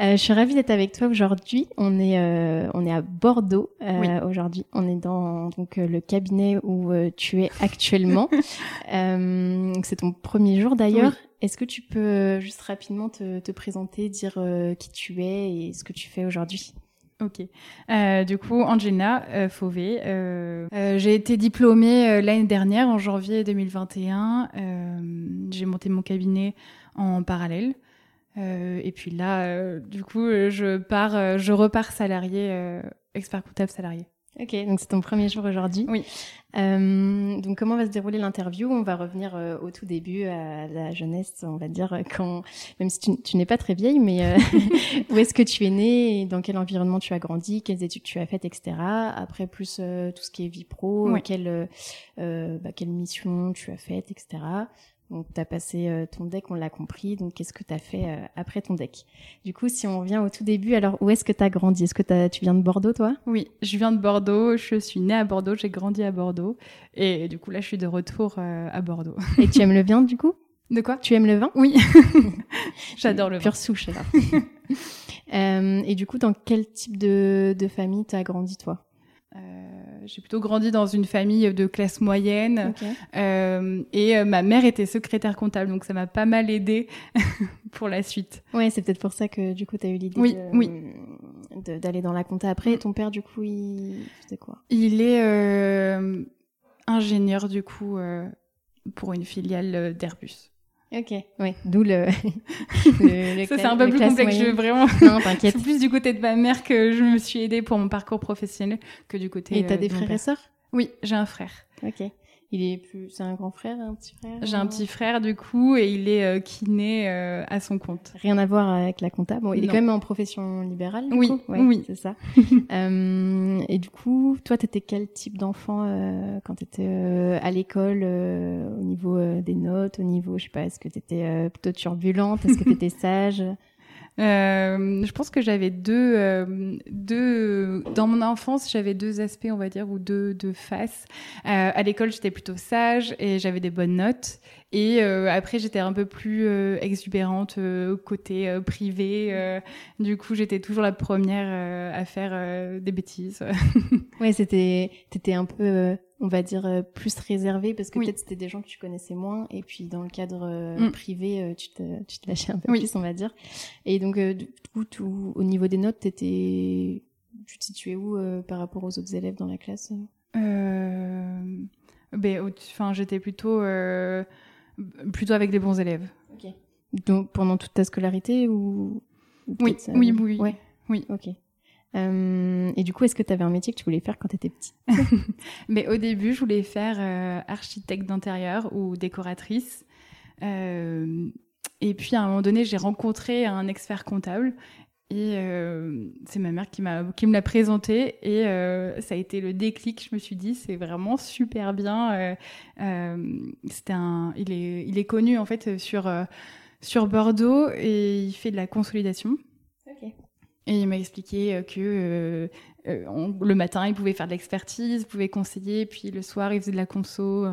Euh, je suis ravie d'être avec toi aujourd'hui. On est euh, on est à Bordeaux euh, aujourd'hui. On est dans donc le cabinet où tu es actuellement. C'est ton premier jour d'ailleurs. Est-ce que tu peux juste rapidement te, te présenter, dire qui tu es et ce que tu fais aujourd'hui? Ok. Euh, du coup, Angelina euh, Fauvé. Euh, j'ai été diplômée l'année dernière, en janvier 2021. j'ai monté mon cabinet en parallèle. Et puis là, du coup, je pars, je repars salarié, expert comptable salarié. Ok, donc c'est ton premier jour aujourd'hui. Oui. Euh, donc comment va se dérouler l'interview? On va revenir euh, au tout début à la jeunesse, on va dire quand, même si tu, tu n'es pas très vieille, mais euh, où est-ce que tu es née, dans quel environnement tu as grandi, quelles études tu as faites, etc. Après plus euh, tout ce qui est vie pro, quelle bah, quelle mission tu as faites, etc. Donc, tu as passé euh, ton deck, on l'a compris. Donc, qu'est-ce que tu as fait euh, après ton deck? Du coup, si on revient au tout début, alors où est-ce que tu as grandi? Est-ce que tu viens de Bordeaux, toi? Oui, je viens de Bordeaux. Je suis née à Bordeaux, j'ai grandi à Bordeaux. Et du coup, là, je suis de retour euh, à Bordeaux. Et tu aimes le vin, du coup? De quoi? Tu aimes le vin? Oui. J'adore le vin. Pure souche, alors. et du coup, dans quel type de, de famille tu as grandi, toi? J'ai plutôt grandi dans une famille de classe moyenne euh, et euh, ma mère était secrétaire comptable, donc ça m'a pas mal aidé pour la suite. Ouais, c'est peut-être pour ça que du coup tu as eu l'idée oui, de, oui. d'aller dans la compta après. Et ton père du coup, il faisait quoi? Il est euh, ingénieur du coup pour une filiale d'Airbus. Ok, oui, d'où le, le, Ça, c'est un peu plus complexe, je vraiment. Non, t'inquiète. c'est plus du côté de ma mère que je me suis aidée pour mon parcours professionnel que du côté. Et t'as des frères et sœurs? Oui, j'ai un frère. Ok. Il est plus, c'est un grand frère, un petit frère. J'ai un petit frère du coup et il est euh, kiné euh, à son compte. Rien à voir avec la compta. Bon, il est quand même en profession libérale. Du oui, coup oui, c'est ça. euh, et du coup, toi, t'étais quel type d'enfant euh, quand t'étais euh, à l'école, euh, au niveau des notes, au niveau, je sais pas, est-ce que t'étais plutôt turbulente, est-ce que t'étais sage? Euh, je pense que j'avais deux, euh, deux, dans mon enfance, j'avais deux aspects, on va dire, ou deux, deux faces. Euh, à l'école, j'étais plutôt sage et j'avais des bonnes notes. Et euh, après, j'étais un peu plus euh, exubérante côté privé. du coup, j'étais toujours la première à faire des bêtises. ouais, c'était, t'étais un peu on va dire euh, plus réservé parce que peut-être c'était des gens que tu connaissais moins et puis dans le cadre euh, mm. privé euh, tu te tu te lâchais un peu plus on va dire et donc du coup tout, au niveau des notes t'étais tu te situais où par rapport aux autres élèves dans la classe euh... ben enfin j'étais plutôt plutôt avec des bons élèves. Donc pendant toute ta scolarité ou, oui, oui oui ouais. Oui. Ok. Euh, et du coup, est-ce que tu avais un métier que tu voulais faire quand tu étais petite? Mais au début, je voulais faire euh, architecte d'intérieur ou décoratrice. Euh, et puis à un moment donné, j'ai rencontré un expert comptable et euh, c'est ma mère qui m'a qui me l'a présenté et euh, ça a été le déclic. Je me suis dit c'est vraiment super bien. C'était un, il est il est connu en fait sur sur Bordeaux et il fait de la consolidation. Okay. Et il m'a expliqué euh, que euh, euh, le matin, il pouvait faire de l'expertise, il pouvait conseiller, puis le soir, il faisait de la conso.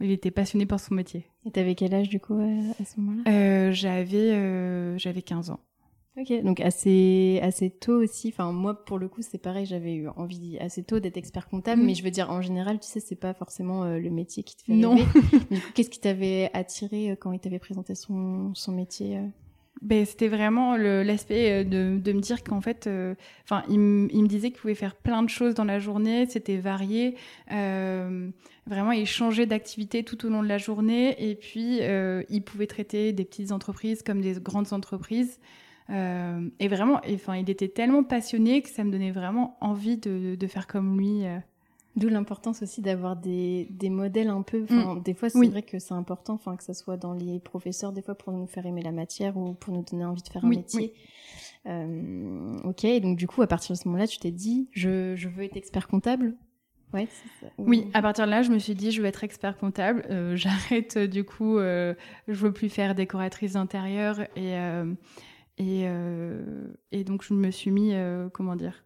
il était passionné par son métier. Et t'avais quel âge du coup à ce moment-là? Euh, J'avais j'avais 15 ans. Ok, donc assez assez tôt aussi. Enfin moi pour le coup c'est pareil, j'avais eu envie assez tôt d'être expert comptable, mm. mais je veux dire en général tu sais c'est pas forcément le métier qui te fait non. Qu'est-ce qui t'avait attiré quand il t'avait présenté son son métier ben, c'était vraiment l'aspect de, de, me dire qu'en fait, enfin, il, me disait qu'il pouvait faire plein de choses dans la journée, c'était varié. vraiment, il changeait d'activité tout au long de la journée et puis il pouvait traiter des petites entreprises comme des grandes entreprises. Euh, et vraiment, enfin, il était tellement passionné que ça me donnait vraiment envie de, de faire comme lui. Euh. D'où l'importance aussi d'avoir des, des, modèles un peu. Enfin, mm. Des fois, c'est vrai que c'est important, enfin, que ça soit dans les professeurs, des fois pour nous faire aimer la matière ou pour nous donner envie de faire un métier. Euh, ok, donc du coup, à partir de ce moment-là, tu t'es dit, je, je veux être expert comptable? Ouais, ça. Oui, à partir de là, je me suis dit, je veux être expert comptable. Euh, J'arrête, du coup, euh, je veux plus faire décoratrice d'intérieur et et, euh, et donc, je me suis mis, euh, comment dire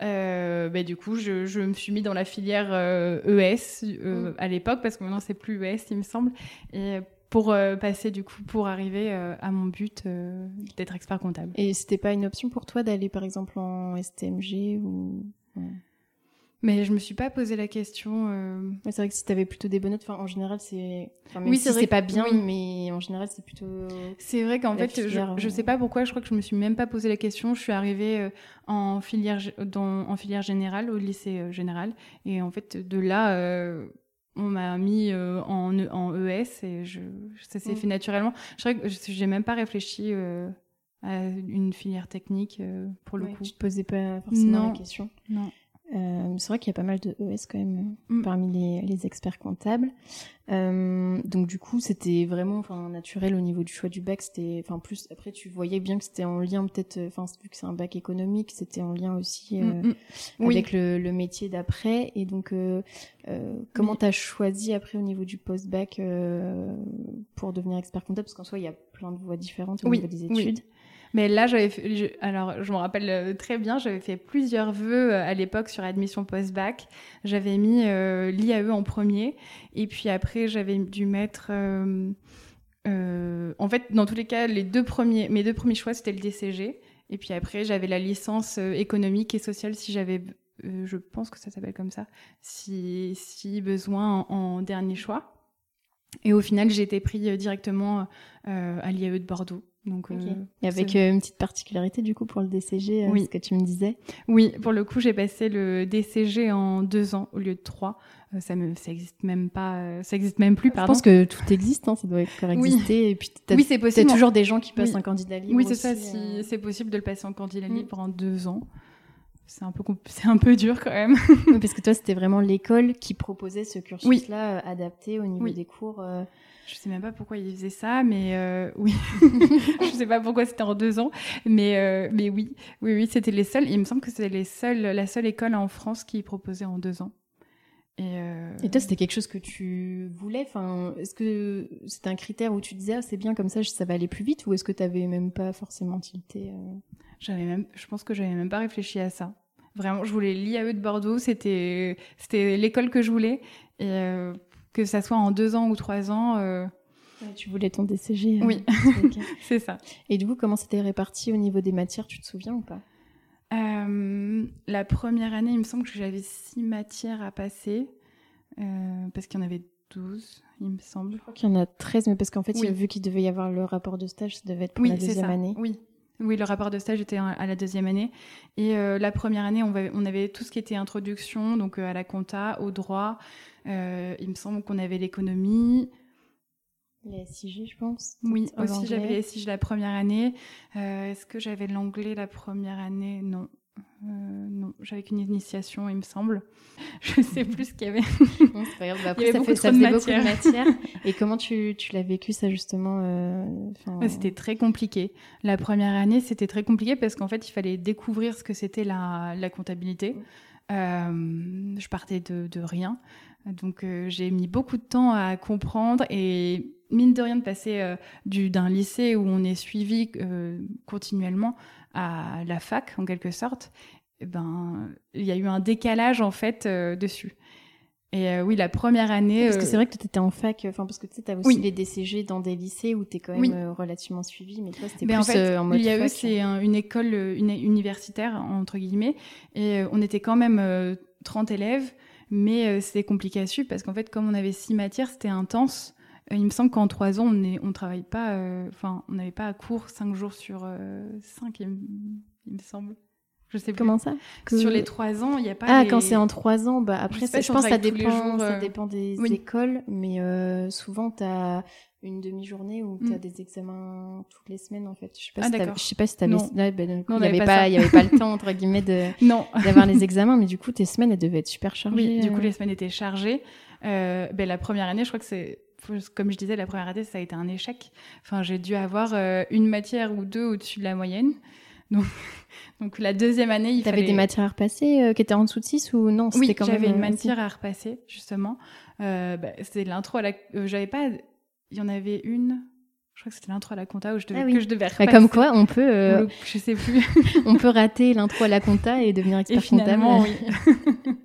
euh, bah, du coup, je, je, me suis mis dans la filière ES e mm. à l'époque, parce que maintenant c'est plus ES, il me semble, et pour passer du coup, pour arriver à mon but d'être expert comptable. Et c'était pas une option pour toi d'aller par exemple en STMG ou mais je me suis pas posé la question. Euh... c'est vrai que si tu avais plutôt des bonnes notes, en général, c'est. oui, si c'est pas bien, mais en général, c'est plutôt. C'est vrai qu'en fait, je, je sais pas pourquoi, je crois que je me suis même pas posé la question. Je suis arrivée euh, en filière, dans, en filière générale, au lycée euh, général. Et en fait, de là, euh, on m'a mis en, e, en ES et je, ça s'est mm. fait naturellement. Je crois que j'ai même pas réfléchi à une filière technique pour le coup. Tu te posais pas forcément la question. Non. Euh, c'est vrai qu'il y a pas mal de ES quand même mm. parmi les, les, experts comptables. Euh, donc du coup, c'était vraiment enfin naturel au niveau du choix du bac. C'était enfin plus après tu voyais bien que c'était en lien peut-être enfin vu que c'est un bac économique, c'était en lien aussi mm, euh, mm. avec le, le, métier d'après. Et donc euh, euh comment tu t'as choisi après au niveau du post-bac pour devenir expert comptable? Parce qu'en soi, il y a plein de voies différentes au niveau des études. Mais là, j'avais alors je me rappelle euh, très bien, j'avais fait plusieurs vœux euh, à l'époque sur admission post-bac. J'avais mis euh, l'IAE en premier, et puis après j'avais dû mettre. Euh, euh, en fait, dans tous les cas, les deux premiers, mes deux premiers choix c'était le DCG, et puis après j'avais la licence économique et sociale si j'avais, je pense que ça s'appelle comme ça, si, si besoin en, en dernier choix. Et au final, j'ai été pris directement à l'IAE de Bordeaux. Donc, euh, Et avec euh, une petite particularité du coup pour le DCG, euh, oui. ce que tu me disais. Oui, pour le coup, j'ai passé le DCG en deux ans au lieu de trois. ça me, ça existe même pas, ça existe même plus. Pardon. Je pense que tout existe, hein, ça doit encore exister. Oui. Et puis, oui, c'est possible. toujours des gens qui passent un candidat libre. Oui, c'est ça. Si c'est possible de le passer en candidat libre mm. pendant deux ans c'est un peu c'est un peu dur quand même. parce que toi, c'était vraiment l'école qui proposait ce cursus-là adapté au niveau des cours. Je sais même pas pourquoi il faisait ça, mais euh, oui. je sais pas pourquoi c'était en deux ans, mais euh, mais oui, oui, oui, c'était les seuls. Il me semble que c'était les seuls, la seule école en France qui proposait en deux ans. Et, euh... Et toi, c'était quelque chose que tu voulais? Enfin, est-ce que c'était un critère où tu disais ah, c'est bien comme ça, ça va aller plus vite, ou est-ce que tu avais même pas forcément tilté? J'avais même, je pense que j'avais même pas réfléchi à ça. Vraiment, je voulais l'IAE de Bordeaux, c'était c'était l'école que je voulais. Et que ça soit en deux ans ou trois ans. Euh... tu voulais ton DCG. Euh, oui, c'est ça. Et du coup, comment c'était réparti au niveau des matières Tu te souviens ou pas? Euh, La première année, il me semble que j'avais six matières à passer, euh, parce qu'il y en avait 12, il me semble. Je crois qu'il y en a 13, mais parce qu'en fait, vu qu'il devait y avoir le rapport de stage, ça devait être pour la deuxième année. Oui, oui, le rapport de stage était à la deuxième année. Et euh, la première année, on, on, avait tout ce qui était introduction, donc euh, à la compta, au droit. Euh, il me semble qu'on avait l'économie. Les SIG, je pense. Oui, aussi j'avais les SIG la première année. Est-ce que j'avais l'anglais la première année? Non. Euh, non, j'avais qu'une initiation, il me semble. Je sais plus ce qu'il y avait. Non, c'est pas grave. Bah, après, ça, fait, ça faisait beaucoup de matière. Et comment tu, tu l'as vécu, ça, justement euh, C'était très compliqué. La première année, c'était très compliqué parce qu'en fait, il fallait découvrir ce que c'était la, la comptabilité. Euh, je partais de, de rien. Donc, j'ai mis beaucoup de temps à comprendre et mine de rien de passer euh, d'un lycée où on est suivi euh, continuellement à la fac en quelque sorte, eh ben il y a eu un décalage en fait euh, dessus. Et euh, oui, la première année. Parce que c'est vrai que tu étais en fac, enfin parce que tu sais, as aussi les DCG dans des lycées où tu es quand même relativement suivi, mais toi c'était plus en, fait, en mode. L'IAE c'est une école une, universitaire entre guillemets, et on était quand même 30 élèves, mais c'était compliqué à suivre parce qu'en fait comme on avait six matières, c'était intense. Il me semble qu'en trois ans, on ne on travaille pas, enfin, on n'avait pas à cours cinq jours sur cinq, il, me semble. Je sais plus. Comment ça Sur les trois ans, il n'y a pas. Ah, quand c'est en trois ans, bah après, je, pense que ça dépend, ça dépend des écoles, mais souvent, tu as une demi-journée où tu as mm. des examens toutes les semaines en fait. Je sais pas ah, si je sais pas si tu avais ben, il y avait pas, il y avait pas le temps entre guillemets de d'avoir les examens mais du coup tes semaines elles devaient être super chargées. Oui, du coup euh. les semaines étaient chargées. Euh, ben, la première année, je crois que c'est comme je disais la première année ça a été un échec. Enfin, j'ai dû avoir euh, une matière ou deux au-dessus de la moyenne. Donc, donc la deuxième année, il T'avais des matières à repasser euh, qui étaient en dessous de 6 ou non Oui, j'avais une matière à repasser, justement. Euh, bah, c'était l'intro à la... j'avais pas il y en avait une. Je crois que c'était l'intro à la compta où je devais, ah que je devais repasser. Comme quoi, on peut. Euh, je sais plus. on peut rater l'intro à la compta et devenir expert et finalement, Oui.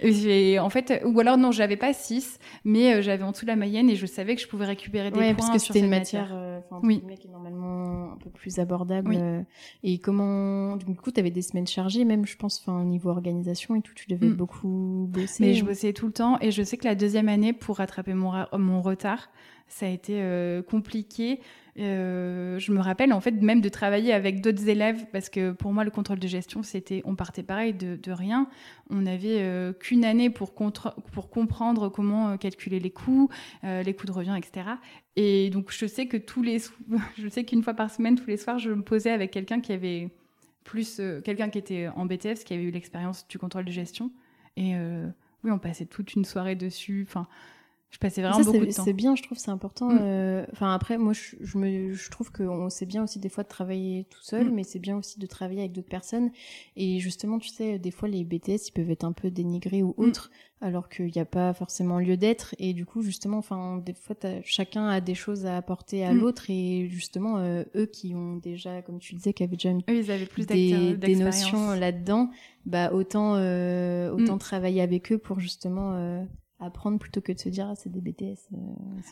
en fait, ou alors non, j'avais pas 6, mais euh, j'avais en dessous la moyenne et je savais que je pouvais récupérer des points parce que c'était une matière, euh, oui. qui est normalement un peu plus abordable. Euh, et comment, du coup, tu avais des semaines chargées, même je pense, enfin niveau organisation et tout, tu devais mm. beaucoup bosser. Mais je bossais tout le temps et je sais que la deuxième année, pour rattraper mon, mon retard, ça a été compliqué. Euh, je me rappelle en fait même de travailler avec d'autres élèves parce que pour moi le contrôle de gestion c'était on partait pareil de, rien. On n'avait euh, qu'une année pour, comprendre comment euh, calculer les coûts les coûts de revient etc et donc je sais que tous les je sais qu'une fois par semaine tous les soirs je me posais avec quelqu'un qui avait plus quelqu'un qui était en BTS qui avait eu l'expérience du contrôle de gestion. Et oui on passait toute une soirée dessus je passais vraiment beaucoup de temps. C'est bien, je trouve, c'est important. Mm. Euh, enfin, après, moi, je, je, me, je trouve qu'on sait bien aussi des fois de travailler tout seul, mm. mais c'est bien aussi de travailler avec d'autres personnes. Et justement, tu sais, des fois, les BTS, ils peuvent être un peu dénigrés ou mm. autres, alors qu'il n'y a pas forcément lieu d'être. Et du coup, justement, enfin, des fois, chacun a des choses à apporter à l'autre. Et justement, euh, eux qui ont déjà, comme tu disais, qui avaient déjà ils avaient plus des, des notions là-dedans, bah autant, euh, autant travailler avec eux pour justement apprendre plutôt que de se dire ah, c'est des BTS euh,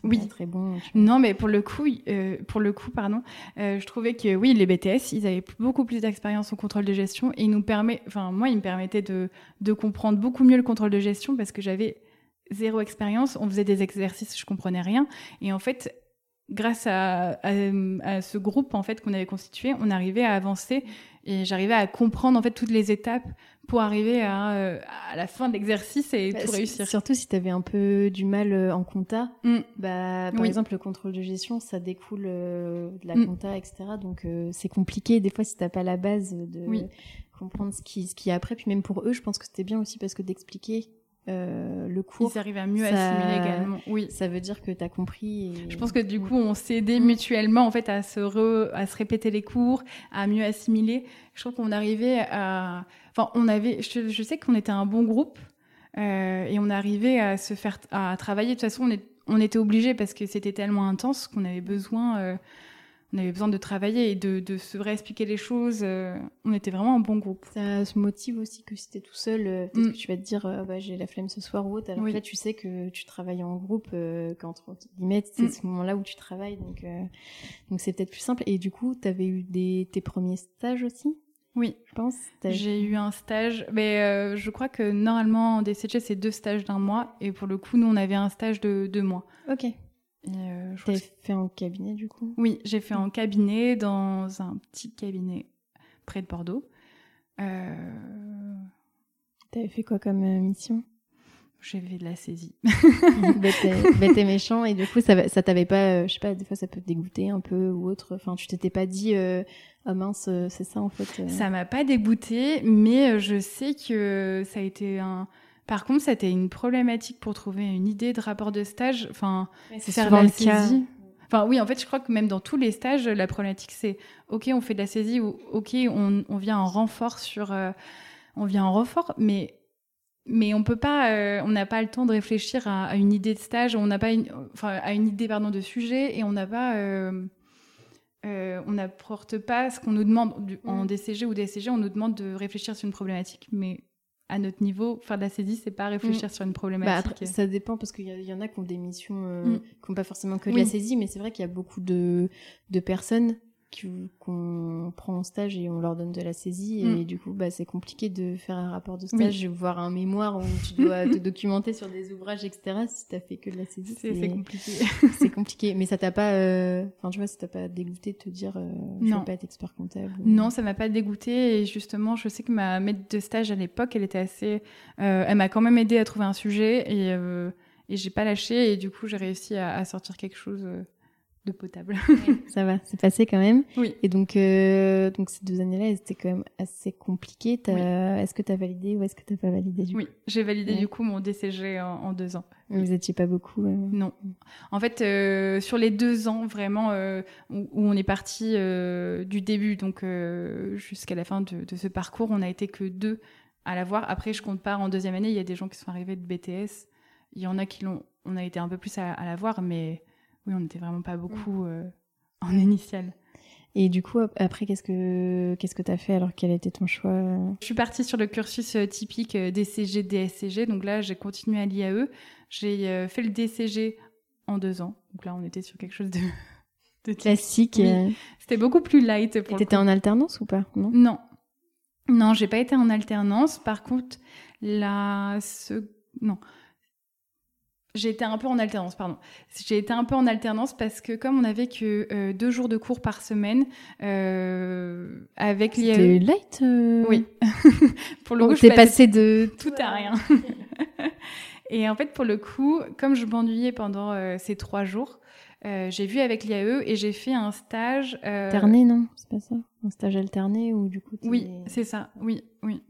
oui. très bon non mais pour le coup euh, pour le coup pardon euh, je trouvais que oui les BTS ils avaient beaucoup plus d'expérience au contrôle de gestion et ils nous permet enfin moi ils me permettaient de de comprendre beaucoup mieux le contrôle de gestion parce que j'avais zéro expérience on faisait des exercices je comprenais rien et en fait grâce à, à, ce groupe en fait qu'on avait constitué on arrivait à avancer et j'arrivais à comprendre en fait toutes les étapes pour arriver à, euh, à la fin de l'exercice et bah, tout réussir. Surtout si tu avais un peu du mal euh, en compta. Mm. Bah, par exemple, le contrôle de gestion, ça découle euh, de la mm. compta, etc. Donc c'est compliqué des fois si t'as pas la base de comprendre ce qui, ce qui est après. Puis même pour eux, je pense que c'était bien aussi parce que d'expliquer euh, le cours. Ils arrivent à mieux assimiler également. Oui. Ça veut dire que tu as compris. Je pense que du coup, on s'est aidé mutuellement en fait à se, re... à se répéter les cours, à mieux assimiler. Je trouve qu'on arrivait à. Enfin, on avait. Je, sais qu'on était un bon groupe euh, et on arrivait à se faire à travailler. De toute façon, on, est... on était obligé parce que c'était tellement intense qu'on avait besoin. Euh, on avait besoin de travailler et de, de se réexpliquer les choses. Euh, on était vraiment un bon groupe. Ça se motive aussi que si t'es tout seul, euh, peut-être mm. que tu vas te dire euh, bah, j'ai la flemme ce soir ou autre. Alors là, tu sais que tu travailles en groupe, qu'entre guillemets, c'est mm. ce moment-là où tu travailles. Donc donc c'est peut-être plus simple. Et du coup, t'avais eu des, tes premiers stages aussi? Oui, je pense. J'ai eu un stage, mais je crois que normalement en DCG c'est deux stages d'un mois, et pour le coup nous on avait un stage de deux mois. Ok. Euh, T'as fait en cabinet du coup? Oui, j'ai fait en cabinet dans un petit cabinet près de Bordeaux. Euh... T'avais fait quoi comme euh, mission? J'ai fait de la saisie. bête, et méchant et du coup ça, ça t'avait pas, euh, je sais pas, des fois ça peut te dégoûter un peu ou autre. Enfin, tu t'étais pas dit oh mince, c'est ça en fait. Ça m'a pas dégoûté, mais je sais que ça a été un par contre, c'était une problématique pour trouver une idée de rapport de stage. Enfin, c'est souvent le cas. Enfin, oui, en fait, je crois que même dans tous les stages, la problématique, c'est OK, on fait de la saisie ou OK, on, on vient en renfort sur. Euh, on vient en renfort, mais. Mais on peut pas, euh, on n'a pas le temps de réfléchir à, une idée de stage, on n'a pas, une, enfin, à une idée pardon de sujet, et on n'a pas, euh, on n'apporte pas ce qu'on nous demande en mm. DCG ou DCG, on nous demande de réfléchir sur une problématique, mais à notre niveau, faire de la saisie, c'est pas réfléchir mm. sur une problématique. Bah ça dépend parce qu'il y, en a qui ont des missions euh, mm. qui n'ont pas forcément que de la saisie, mais c'est vrai qu'il y a beaucoup de, de personnes qu'on prend en stage et on leur donne de la saisie. Et mm. du coup, bah, c'est compliqué de faire un rapport de stage, oui. voir un mémoire où tu dois te documenter sur des ouvrages, etc. Si t'as fait que de la saisie, c'est compliqué. c'est compliqué. Mais ça t'a pas, euh, enfin, tu vois, ça t'a pas dégoûté de te dire, euh, je veux pas être expert comptable. Non, ça m'a pas dégoûté. Et justement, je sais que ma maître de stage à l'époque, elle était assez, euh, elle m'a quand même aidé à trouver un sujet et, euh, et j'ai pas lâché. Et du coup, j'ai réussi à, à, sortir quelque chose euh, de potable. ça va, c'est passé quand même. Oui. Et donc, euh, donc ces deux années-là, elles étaient quand même assez compliquées. Oui. Est-ce que tu as validé ou est-ce que tu n'as pas validé du Oui, j'ai validé du coup mon DCG en, en deux ans. Vous n'étiez pas beaucoup euh... Non. En fait, euh, sur les deux ans vraiment où, où, on est parti du début, donc jusqu'à la fin de, de, ce parcours, on n'a été que deux à l'avoir. Après, je compte pas en deuxième année. Il y a des gens qui sont arrivés de BTS. Il y en a qui l'ont. On a été un peu plus à, à l'avoir, mais oui, on n'était vraiment pas beaucoup euh, en initial. Et du coup, après, qu'est-ce que qu'est-ce que t'as fait alors? Quel était ton choix? Je suis partie sur le cursus euh, typique euh, DCG, DSCG. Donc là, j'ai continué à l'IAE. J'ai fait le DCG en deux ans. Donc là, on était sur quelque chose de, de classique. Oui. C'était beaucoup plus light. Pour t'étais en alternance ou pas? Non? Non, non, j'ai pas été en alternance. Par contre, la ce... non j'ai été un peu en alternance, pardon. J'ai été un peu en alternance parce que comme on avait que euh, deux jours de cours par semaine, euh, avec l'IAE... C'était light euh... Oui. pour le oh, coup, t'es passé de... Tout à rien. Et en fait, pour le coup, comme je m'ennuyais pendant euh, ces trois jours, j'ai vu avec l'IAE et j'ai fait un stage... Alterné, non? C'est pas ça? Un stage alterné ou du coup... Oui, c'est ça. Oui, oui.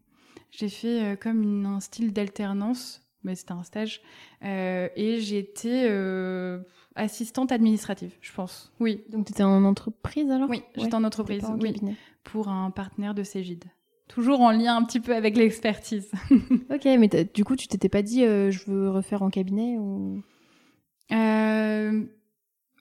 J'ai fait comme une, un style d'alternance mais c'était un stage. Euh, et j'étais euh, assistante administrative, je pense. Oui. Donc tu étais en entreprise alors? Oui, j'étais en entreprise, oui, pour un partenaire de Cégide. Toujours en lien un petit peu avec l'expertise. ok, mais du coup, tu t'étais pas dit euh, je veux refaire en cabinet ou?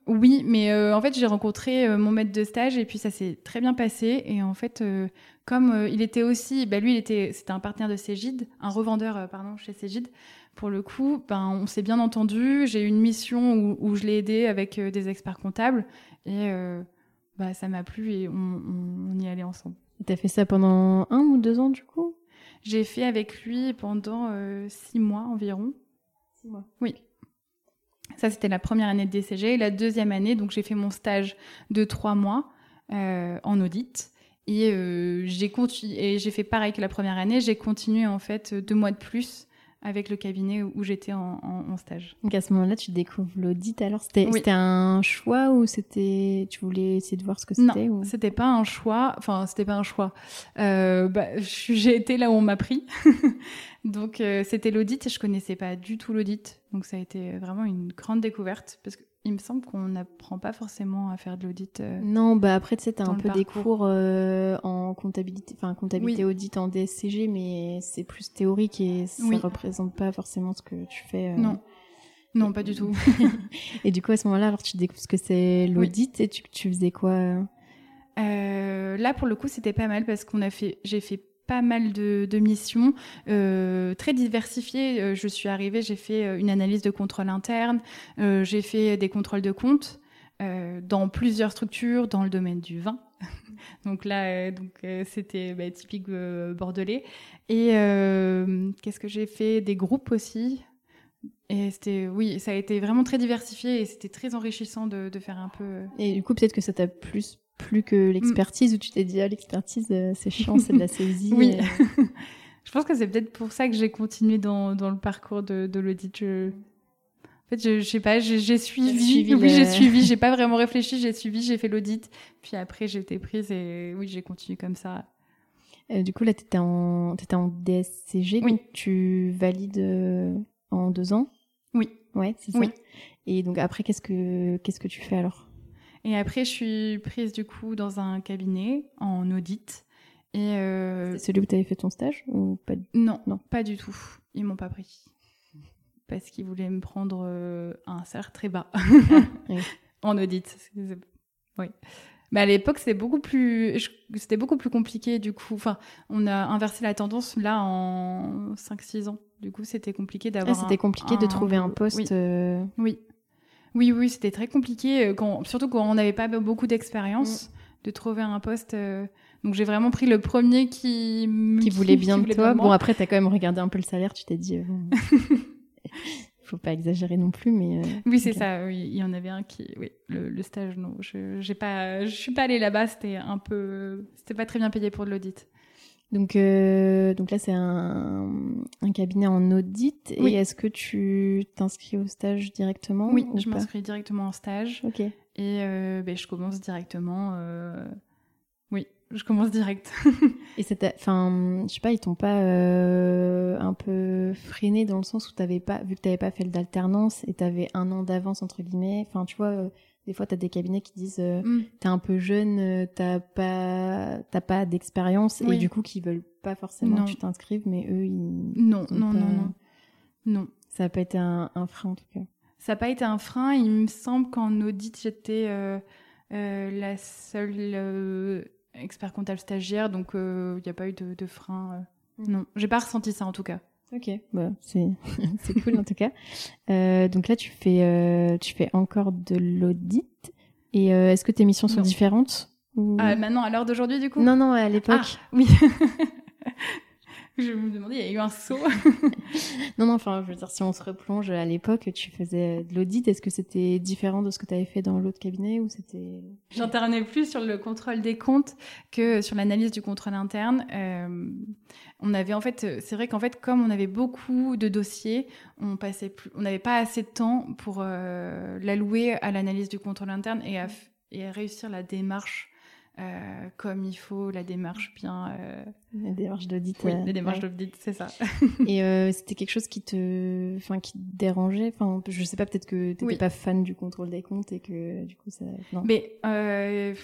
Oui, mais euh, en fait, j'ai rencontré euh, mon maître de stage et puis ça s'est très bien passé. Et en fait, euh, comme il était aussi, bah, lui, il était, c'était un partenaire de Cégide, un revendeur, pardon, chez Cégide. Pour le coup, ben, on s'est bien entendu. J'ai eu une mission où, où je l'ai aidé avec des experts comptables et bah, ça m'a plu et on, on, on y allait ensemble. T'as fait ça pendant un ou deux ans du coup? J'ai fait avec lui pendant six mois environ. Six mois. Oui. Ça, c'était la première année de DCG. La deuxième année, donc j'ai fait mon stage de trois mois euh, en audit. Et euh, j'ai et j'ai fait pareil que la première année. J'ai continué en fait deux mois de plus avec le cabinet où j'étais en, en, en, stage. Donc à ce moment-là, tu découvres l'audit. Alors? C'était oui. un choix ou c'était tu voulais essayer de voir ce que c'était Non, c'était pas un choix. Enfin, c'était pas un choix. Euh, bah, j'ai été là où on m'a pris. Donc euh, c'était l'audit et je connaissais pas du tout l'audit. Donc ça a été vraiment une grande découverte parce que il me semble qu'on n'apprend pas forcément à faire de l'audit. Euh, non, bah après, tu sais, t'as un peu des cours euh, en comptabilité, enfin comptabilité oui. audit en DSCG, mais c'est plus théorique et ça oui. représente pas forcément ce que tu fais. Euh... Non. Non, pas du tout. et du coup, à ce moment-là, alors tu découvres ce que c'est l'audit oui. et tu, tu faisais quoi Là, pour le coup, c'était pas mal parce qu'on a fait, j'ai fait pas mal de, missions euh, très diversifiées. Euh, je suis arrivée, j'ai fait euh, une analyse de contrôle interne, j'ai fait des contrôles de compte dans plusieurs structures dans le domaine du vin. donc là, donc c'était bah, typique bordelais. Et qu'est-ce que j'ai fait? Des groupes aussi. Et c'était, oui, ça a été vraiment très diversifié et c'était très enrichissant de, faire un peu. Et du coup, peut-être que ça t'a plus plus que l'expertise où tu t'es dit ah l'expertise euh, c'est chiant c'est de la saisie oui. et... je pense que c'est peut-être pour ça que j'ai continué dans, dans le parcours de, de l'audit. Je... en fait je, je sais pas j'ai suivi, suivi, oui le... j'ai suivi j'ai pas vraiment réfléchi j'ai suivi j'ai fait l'audit. Puis après j'ai été prise et oui j'ai continué comme ça. Euh, du coup là t'étais en t'étais en DSCG oui. donc tu valides euh, en deux ans? Oui. Ouais c'est ça? Oui. et donc après qu'est-ce que qu'est-ce que tu fais alors? Et après, je suis prise du coup dans un cabinet en audit. Et euh... C'est celui où tu avais fait ton stage ou pas Non, non, pas du tout. Ils m'ont pas pris parce qu'ils voulaient me prendre euh, un salaire très bas ah, oui. en audit. Oui. Mais à l'époque, c'était beaucoup plus, c'était beaucoup plus compliqué. Du coup, enfin, on a inversé la tendance là en 5-6 ans. Du coup, c'était compliqué d'avoir. Ah, c'était compliqué un, de trouver un poste. Oui. Euh... oui. Oui, oui, c'était très compliqué, quand, surtout quand on n'avait pas beaucoup d'expérience. de trouver un poste. donc j'ai vraiment pris le premier qui qui voulait bien de toi. Bon après t'as quand même regardé un peu le salaire, tu t'es dit. faut pas exagérer non plus, mais. oui, c'est ça. Oui. Il y en avait un qui, oui, le, stage, non, je j'ai pas, je suis pas allée là-bas. C'était un peu, c'était pas très bien payé pour de l'audit. Donc, euh, donc là, c'est un, un, cabinet en audit. Et est-ce que tu t'inscris au stage directement Oui, je m'inscris directement en stage. Ok. Et euh, ben, je commence directement. Euh... Oui, je commence direct. et c'était, enfin, je sais pas, ils t'ont pas un peu freiné dans le sens où t'avais pas, vu que t'avais pas fait d'alternance et t'avais un an d'avance entre guillemets. Enfin, tu vois des fois, tu as des cabinets qui disent euh, mm. t'es un peu jeune, euh, t'as pas t'as pas d'expérience et du coup qui veulent pas forcément que tu t'inscrives, mais eux ils non non, non non non Ça n'a pas été un, frein en tout cas. Ça n'a pas été un frein. Il me semble qu'en audit j'étais euh, la seule expert comptable stagiaire, donc il n'y a pas eu de, de frein. Mm. Non, j'ai pas ressenti ça en tout cas. Ok, bah, c'est cool en tout cas. Euh, donc là, tu fais euh, tu fais encore de l'audit. Et euh, est-ce que tes missions sont différentes ah, Maintenant, à l'heure d'aujourd'hui, du coup? Non, non, à l'époque. Ah, oui. je me demandais, il y a eu un saut. non, non, enfin, je veux dire, si on se replonge à l'époque, tu faisais de l'audit, est-ce que c'était différent de ce que tu avais fait dans l'autre cabinet ou c'était... J'intervenais plus sur le contrôle des comptes que sur l'analyse du contrôle interne. Euh, on avait en fait, c'est vrai qu'en fait, comme on avait beaucoup de dossiers, on passait plus, on n'avait pas assez de temps pour euh, l'allouer à l'analyse du contrôle interne et à, et à réussir la démarche euh, comme il faut, la démarche bien. Euh... La démarche d'audit. Oui, la démarche d'audit, c'est ça. et euh, c'était quelque chose qui te, enfin, qui te dérangeait? Enfin, je sais pas, peut-être que t'étais pas fan du contrôle des comptes et que du coup ça. Non. Mais euh,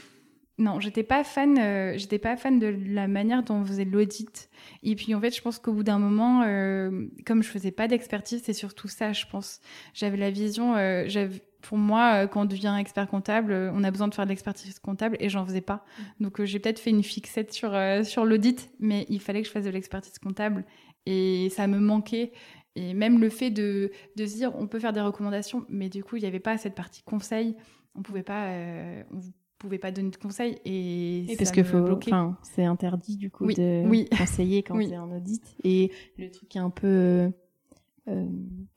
non, j'étais pas fan. Euh, j'étais pas fan de la manière dont on faisait l'audit. Et puis en fait, je pense qu'au bout d'un moment, euh, comme je faisais pas d'expertise, c'est surtout ça. Je pense. J'avais la vision. j'avais pour moi, euh, quand on devient expert comptable, euh, on a besoin de faire de l'expertise comptable et j'en faisais pas. Mm. Donc euh, j'ai peut-être fait une fixette sur sur l'audit, mais il fallait que je fasse de l'expertise comptable et ça me manquait. Et même le fait de, de se dire on peut faire des recommandations, mais du coup il n'y avait pas cette partie conseil, on pouvait pas on pouvait pas donner de conseils et, et parce que faut c'est interdit du coup de oui. conseiller quand c'est en audit et le truc qui est un peu euh,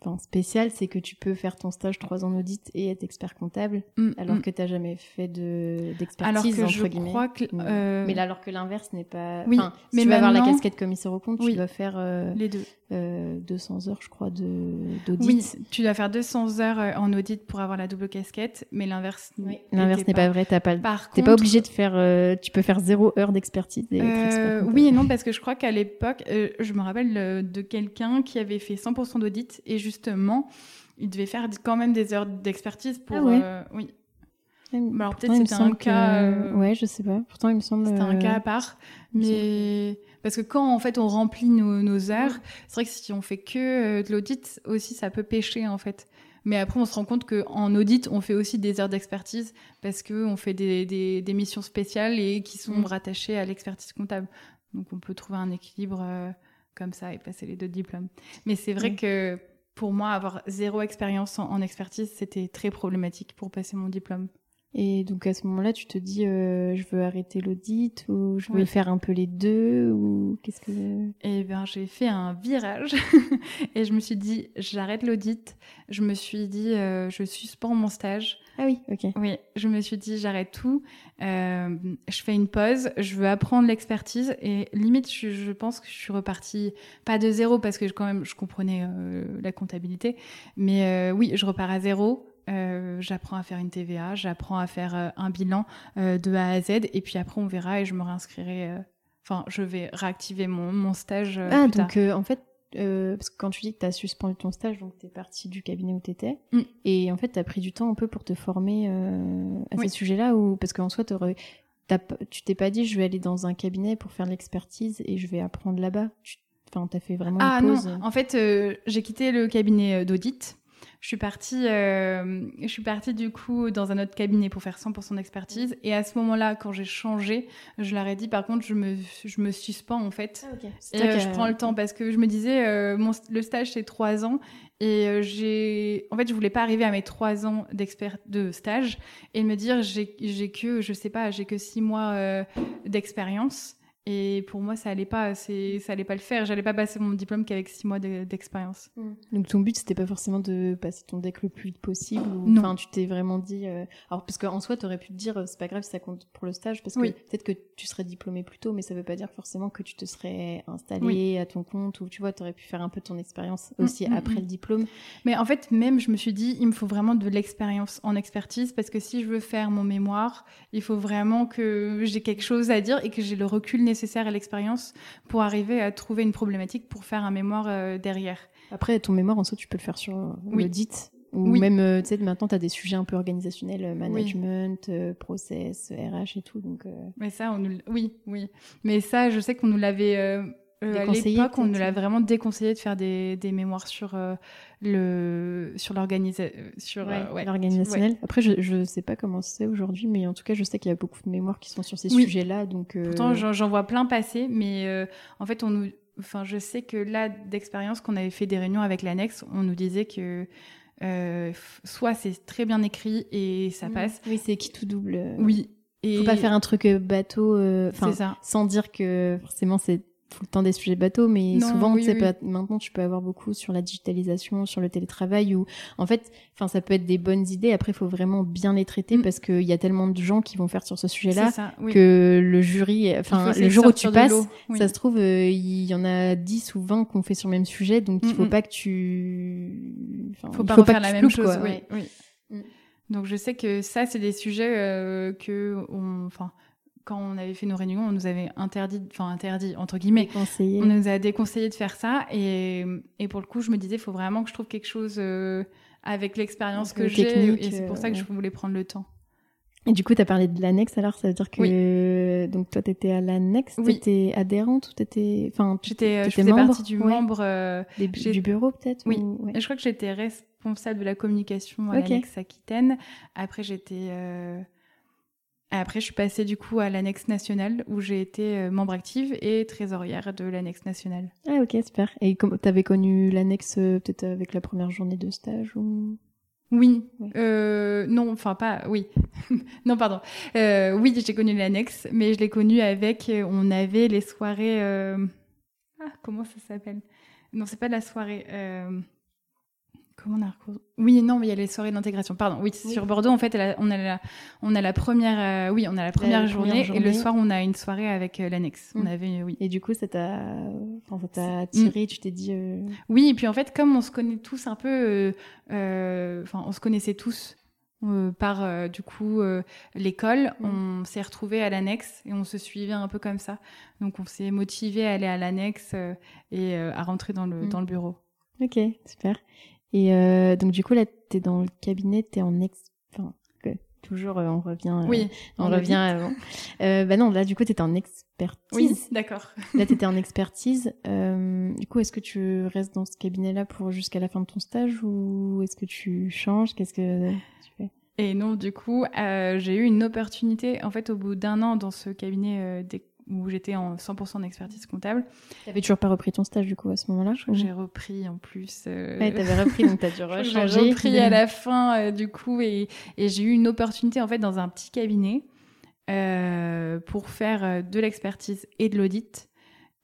enfin spécial, c'est que tu peux faire ton stage trois ans d'audit et être expert comptable, mm, alors mm. que tu n'as jamais fait de d'expertise entre je guillemets. Crois que, euh... Mais là, alors que l'inverse n'est pas. Oui, mais tu vas avoir la casquette commissaire au compte, tu dois faire euh, les deux. 200 heures, je crois, de d'audit. Oui, tu dois faire 200 heures en audit pour avoir la double casquette, mais l'inverse. Oui. L'inverse n'est pas. vrai. T'as pas. Par t'es pas obligé de faire. tu peux faire zéro heure d'expertise. oui et non parce que je crois qu'à l'époque, je me rappelle de quelqu'un qui avait fait 100% d'audit et justement, il devait faire quand même des heures d'expertise pour. Ah euh, oui. alors peut-être c'était un cas. Euh, ouais, je sais pas. Pourtant, il me semble. C'était un cas à part, mais parce que quand en fait on remplit nos, heures, c'est vrai que si on fait que euh, de l'audit aussi, ça peut pêcher en fait. Mais après, on se rend compte qu'en audit, on fait aussi des heures d'expertise parce qu'on fait des, des, missions spéciales et qui sont mm. rattachées à l'expertise comptable. Donc, on peut trouver un équilibre comme ça et passer les deux diplômes. Mais c'est vrai que pour moi, avoir zéro expérience en, expertise, c'était très problématique pour passer mon diplôme. Et donc à ce moment-là, tu te dis, euh, je veux arrêter l'audit ou je veux faire un peu les deux ou qu'est-ce que Eh bien, j'ai fait un virage et je me suis dit, j'arrête l'audit. Je me suis dit, euh, je suspends mon stage. Ah oui, ok. Oui, je me suis dit, j'arrête tout. Euh, je fais une pause. Je veux apprendre l'expertise et limite, je, je, pense que je suis repartie pas de zéro parce que je, quand même, je comprenais la comptabilité, mais oui, je repars à zéro euh, j'apprends à faire une TVA, j'apprends à faire euh, un bilan euh, de A à Z, et puis après on verra et je me réinscrirai. Enfin, je vais réactiver mon, mon stage. ah, donc en fait, parce que quand tu dis que tu as suspendu ton stage, donc tu es parti du cabinet où tu étais, mm. et en fait tu as pris du temps un peu pour te former à ces sujets-là, ou parce qu'en soi, tu t'es pas dit je vais aller dans un cabinet pour faire l'expertise et je vais apprendre là-bas. Enfin, tu as fait vraiment ah, une pause. non, en fait, j'ai quitté le cabinet d'audit je suis partie, euh, je suis partie du coup dans un autre cabinet pour faire 100% d'expertise. Et à ce moment-là, quand j'ai changé, je leur ai dit, par contre, je me, je me suspends en fait. Ah, et euh, je prends le temps parce que je me disais, euh, mon, le stage c'est trois ans et j'ai, en fait, je voulais pas arriver à mes trois ans d'expert de stage et me dire, j'ai, j'ai que, je sais pas, j'ai que six mois d'expérience. Et pour moi, ça allait pas, ça allait pas le faire. J'allais pas passer mon diplôme qu'avec six mois d'expérience. Mm. Donc ton but, c'était pas forcément de passer ton deck le plus vite possible. Ou, Enfin, tu t'es vraiment dit. Euh... Alors parce qu'en soi, t'aurais pu te dire, euh, c'est pas grave si ça compte pour le stage, parce que peut-être que tu serais diplômé plus tôt, mais ça veut pas dire forcément que tu te serais installé à ton compte ou tu vois, t'aurais pu faire un peu ton expérience mm, aussi mm, après le diplôme. Mais en fait, même, je me suis dit, il me faut vraiment de l'expérience en expertise, parce que si je veux faire mon mémoire, il faut vraiment que j'ai quelque chose à dire et que j'ai le recul nécessaire nécessaire à l'expérience pour arriver à trouver une problématique pour faire un mémoire euh, derrière. Après, ton mémoire, en soi, tu peux le faire sur euh, oui. l'audit. Ou même, euh, tu sais, maintenant, tu as des sujets un peu organisationnels, management, process, RH et tout. Donc, Mais ça, on nous... oui, oui. Mais ça, je sais qu'on nous l'avait euh, à l'époque, on nous l'a vraiment déconseillé de faire des, des mémoires sur euh, le sur l'organisation sur ouais, l'organisationnel. Après, je je sais pas comment c'est aujourd'hui, mais en tout cas, je sais qu'il y a beaucoup de mémoires qui sont sur ces sujets-là. Donc euh, pourtant, j'en vois plein passer, mais en fait, on nous, enfin, je sais que là, d'expérience, qu'on avait fait des réunions avec l'annexe, on nous disait que soit c'est très bien écrit et ça mm. passe. Oui, c'est qui tout double. Oui. Et... Faut pas faire un truc bateau, enfin, sans dire que forcément c'est tout le temps des sujets bateaux, mais souvent, tu sais, maintenant, tu peux avoir beaucoup sur la digitalisation, sur le télétravail, ou en fait, enfin, ça peut être des bonnes idées. Après, il faut vraiment bien les traiter mm. parce qu'il y a tellement de gens qui vont faire sur ce sujet-là que le jury, enfin, le jour où tu passes, ça se trouve, euh, il y en a 10 ou 20 qu'on fait sur le même sujet, donc il faut pas que tu, enfin, faut pas, faut pas faire la même chose, oui, mm. Donc je sais que ça, c'est des sujets euh, que, enfin, quand on avait fait nos réunions, on nous avait interdit, enfin interdit entre guillemets, on nous a déconseillé de faire ça. Et, et pour le coup, je me disais, il faut vraiment que je trouve quelque chose euh, avec l'expérience que j'ai. Et c'est pour ça que je voulais prendre le temps. Et du coup, tu as parlé de l'annexe, alors? Ça veut dire que donc toi, tu étais à l'annexe, oui. tu étais adhérente ou tu étais. Enfin, j'étais, je faisais partie du membre. Euh, du bureau peut-être Oui, je crois que j'étais responsable de la communication à l'annexe Aquitaine. Après, j'étais. Euh, après, je suis passée du coup à l'annexe nationale où j'ai été euh, membre active et trésorière de l'annexe nationale. Ah ok, super. Et tu avais connu l'annexe euh, peut-être avec la première journée de stage ou? Oui, euh, non, enfin pas, oui, non pardon. Euh, oui, j'ai connu l'annexe, mais je l'ai connu avec, on avait les soirées, euh... ah comment ça s'appelle? Non, c'est pas de la soirée. Comment on a Oui, non, mais il y a les soirées d'intégration. Pardon. Oui, sur Bordeaux, en fait, on a la, on a la première, euh, oui, on a la première, journée, et le soir, on a une soirée avec euh, l'annexe. On mm. avait, oui. Et du coup, ça t'a, enfin, t'a attiré. Tu t'es dit. Euh, oui, et puis en fait, comme on se connaît tous un peu, enfin, on se connaissait tous. par du coup l'école, mm. on s'est retrouvés à l'annexe et on se suivait un peu comme ça. Donc on s'est motivé à aller à l'annexe et à rentrer dans le, mm. dans le bureau. Ok, super. Et euh, donc du coup là, t'es dans le cabinet, t'es en ex, enfin toujours euh, on revient, euh, oui, on, revient avant. Euh, bah non, là du coup t'étais en expertise. Oui, d'accord. là t'étais en expertise. du coup, est-ce que tu restes dans ce cabinet-là pour jusqu'à la fin de ton stage ou est-ce que tu changes? Qu'est-ce que tu fais? Et non, du coup, j'ai eu une opportunité en fait au bout d'un an dans ce cabinet où j'étais en 100% d'expertise comptable. Tu avais toujours pas repris ton stage du coup à ce moment-là J'ai repris en plus. Euh... Ouais, t'avais repris donc t'as dû rechanger. J'ai repris à la fin euh, du coup et, et j'ai eu une opportunité en fait dans un petit cabinet euh, pour faire euh, de l'expertise et de l'audit.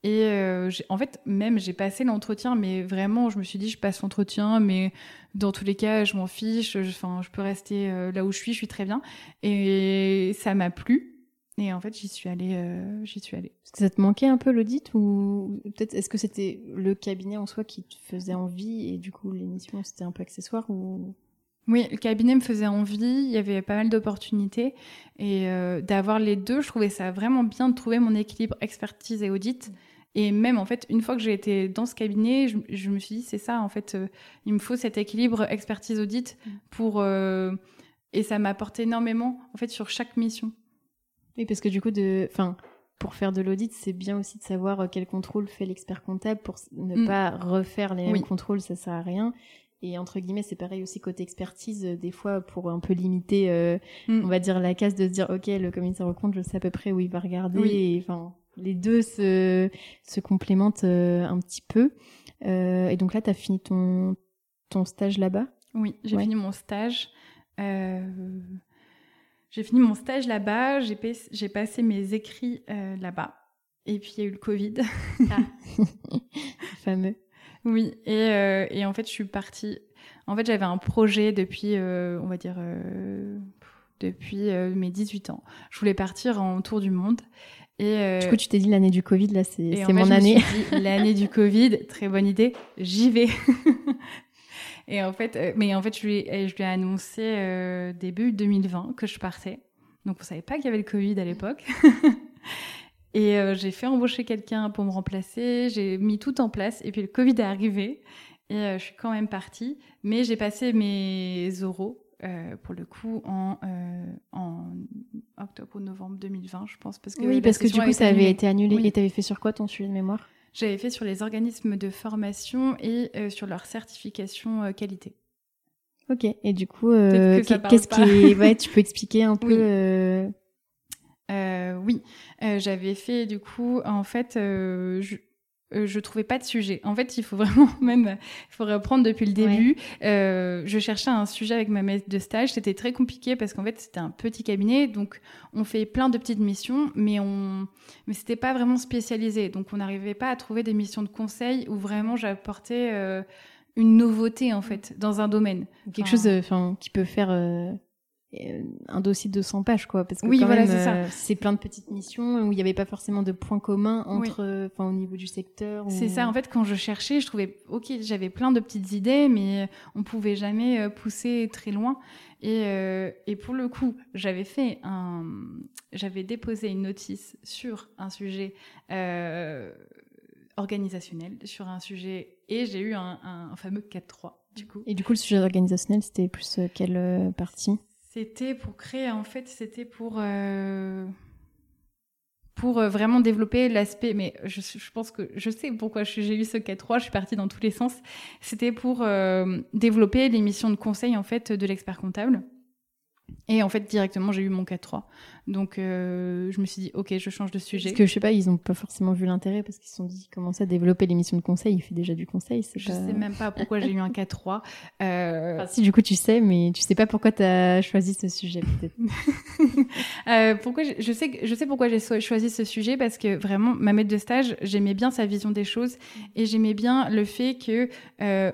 Et euh, en fait, même j'ai passé l'entretien, mais vraiment, je me suis dit, je passe l'entretien, mais dans tous les cas, je m'en fiche. Enfin, je, je, peux rester là où je suis, je suis très bien. Et ça m'a plu. Et en fait, j'y suis allée. Euh, j'y suis allée. Est-ce que ça te manquait un peu l'audit ou peut-être est-ce que c'était le cabinet en soi qui te faisait envie et du coup l'émission c'était un peu accessoire ou? Oui, le cabinet me faisait envie, il y avait pas mal d'opportunités et euh, d'avoir les deux, je trouvais ça vraiment bien de trouver mon équilibre expertise et audit. Et même en fait, une fois que j'ai été dans ce cabinet, je, je me suis dit c'est ça en fait, euh, il me faut cet équilibre expertise audit mm. pour et ça m'apporte énormément en fait sur chaque mission. Oui, parce que du coup, de, enfin, pour faire de l'audit, c'est bien aussi de savoir euh, quel contrôle fait l'expert comptable pour ne mm. pas refaire les mêmes contrôles, ça sert à rien. et entre guillemets, c'est pareil aussi côté expertise, euh, des fois pour un peu limiter, euh, Mm. on va dire la case de se dire, ok, le commissaire au compte, je sais à peu près où il va regarder. Oui. Et enfin, les deux se, se complémentent euh, un petit peu. Euh, et donc là, tu as fini ton, ton stage là-bas? Oui, j'ai Ouais. fini mon stage. J'ai fini mon stage là-bas, j'ai pa- j'ai passé mes écrits euh, là-bas. Et puis il y a eu le Covid. Fameux. Oui, et, euh, et en fait, je suis partie. En fait, j'avais un projet depuis, euh, on va dire, depuis mes 18 ans. Je voulais partir en tour du monde. Et, euh, Du coup, tu t'es dit l'année du Covid, là, c'est fait, mon année. L'année du Covid, très bonne idée, j'y vais. et en fait, euh, mais en fait, je lui ai, je lui ai annoncé euh, début 2020 que je partais. Donc, on savait pas qu'il y avait le Covid à l'époque. et euh, j'ai fait embaucher quelqu'un pour me remplacer. J'ai mis tout en place. Et puis, le Covid est arrivé. Et je suis quand même partie. Mais j'ai passé mes oraux, pour le coup, en, en octobre ou novembre 2020, je pense. Parce que oui, parce que du coup, ça avait été annulé. Oui. Et t'avais fait sur quoi ton sujet de mémoire? J'avais fait sur les organismes de formation et euh, sur leur certification euh, qualité. Ok. Et du coup, euh, qu'est-ce qui. Ouais, tu peux expliquer un peu Oui. oui, j'avais fait du coup, en fait, je, euh, je trouvais pas de sujet. En fait, il faut vraiment même, il faut reprendre depuis le début. Euh, je cherchais un sujet avec ma maître de stage. C'était très compliqué parce qu'en fait, c'était un petit cabinet, donc on fait plein de petites missions, mais on, mais c'était pas vraiment spécialisé. Donc, on n'arrivait pas à trouver des missions de conseil où vraiment j'apportais euh, une nouveauté en fait dans un domaine. quelque Enfin, chose enfin qui peut faire un dossier de 200 pages quoi parce que Oui, quand voilà, même, c'est ça. euh, c'est plein de petites missions où il n'y avait pas forcément de points communs entre euh, enfin au niveau du secteur ou- C'est ça, en fait, quand je cherchais, je trouvais, ok, j'avais plein de petites idées, mais on pouvait jamais euh, pousser très loin. Et, euh, et pour le coup, j'avais fait un, j'avais déposé une notice sur un sujet euh, organisationnel, sur un sujet, et j'ai eu un, un fameux 4-3, du coup. et du coup le sujet organisationnel c'était plus euh, quelle euh, partie? C'était pour créer, en fait, c'était pour euh, euh, vraiment développer l'aspect. Mais je, pense que je sais pourquoi j'ai eu ce 4-3. Je suis partie dans tous les sens. C'était pour euh, développer les missions de conseil en fait de l'expert comptable. Et en fait, directement, j'ai eu mon 4-3. Donc, euh, je me suis dit, ok, je change de sujet. parce que je sais pas ils ont pas forcément vu l'intérêt parce qu'ils se sont dit comment ça développer les missions de conseil il fait déjà du conseil Je pas... sais même pas pourquoi j'ai eu un 4-3. Euh, Enfin, si du coup tu sais mais tu sais pas pourquoi tu as choisi ce sujet peut-être Euh, pourquoi je sais je sais pourquoi j'ai choisi ce sujet parce que vraiment ma maître de stage j'aimais bien sa vision des choses et j'aimais bien le fait que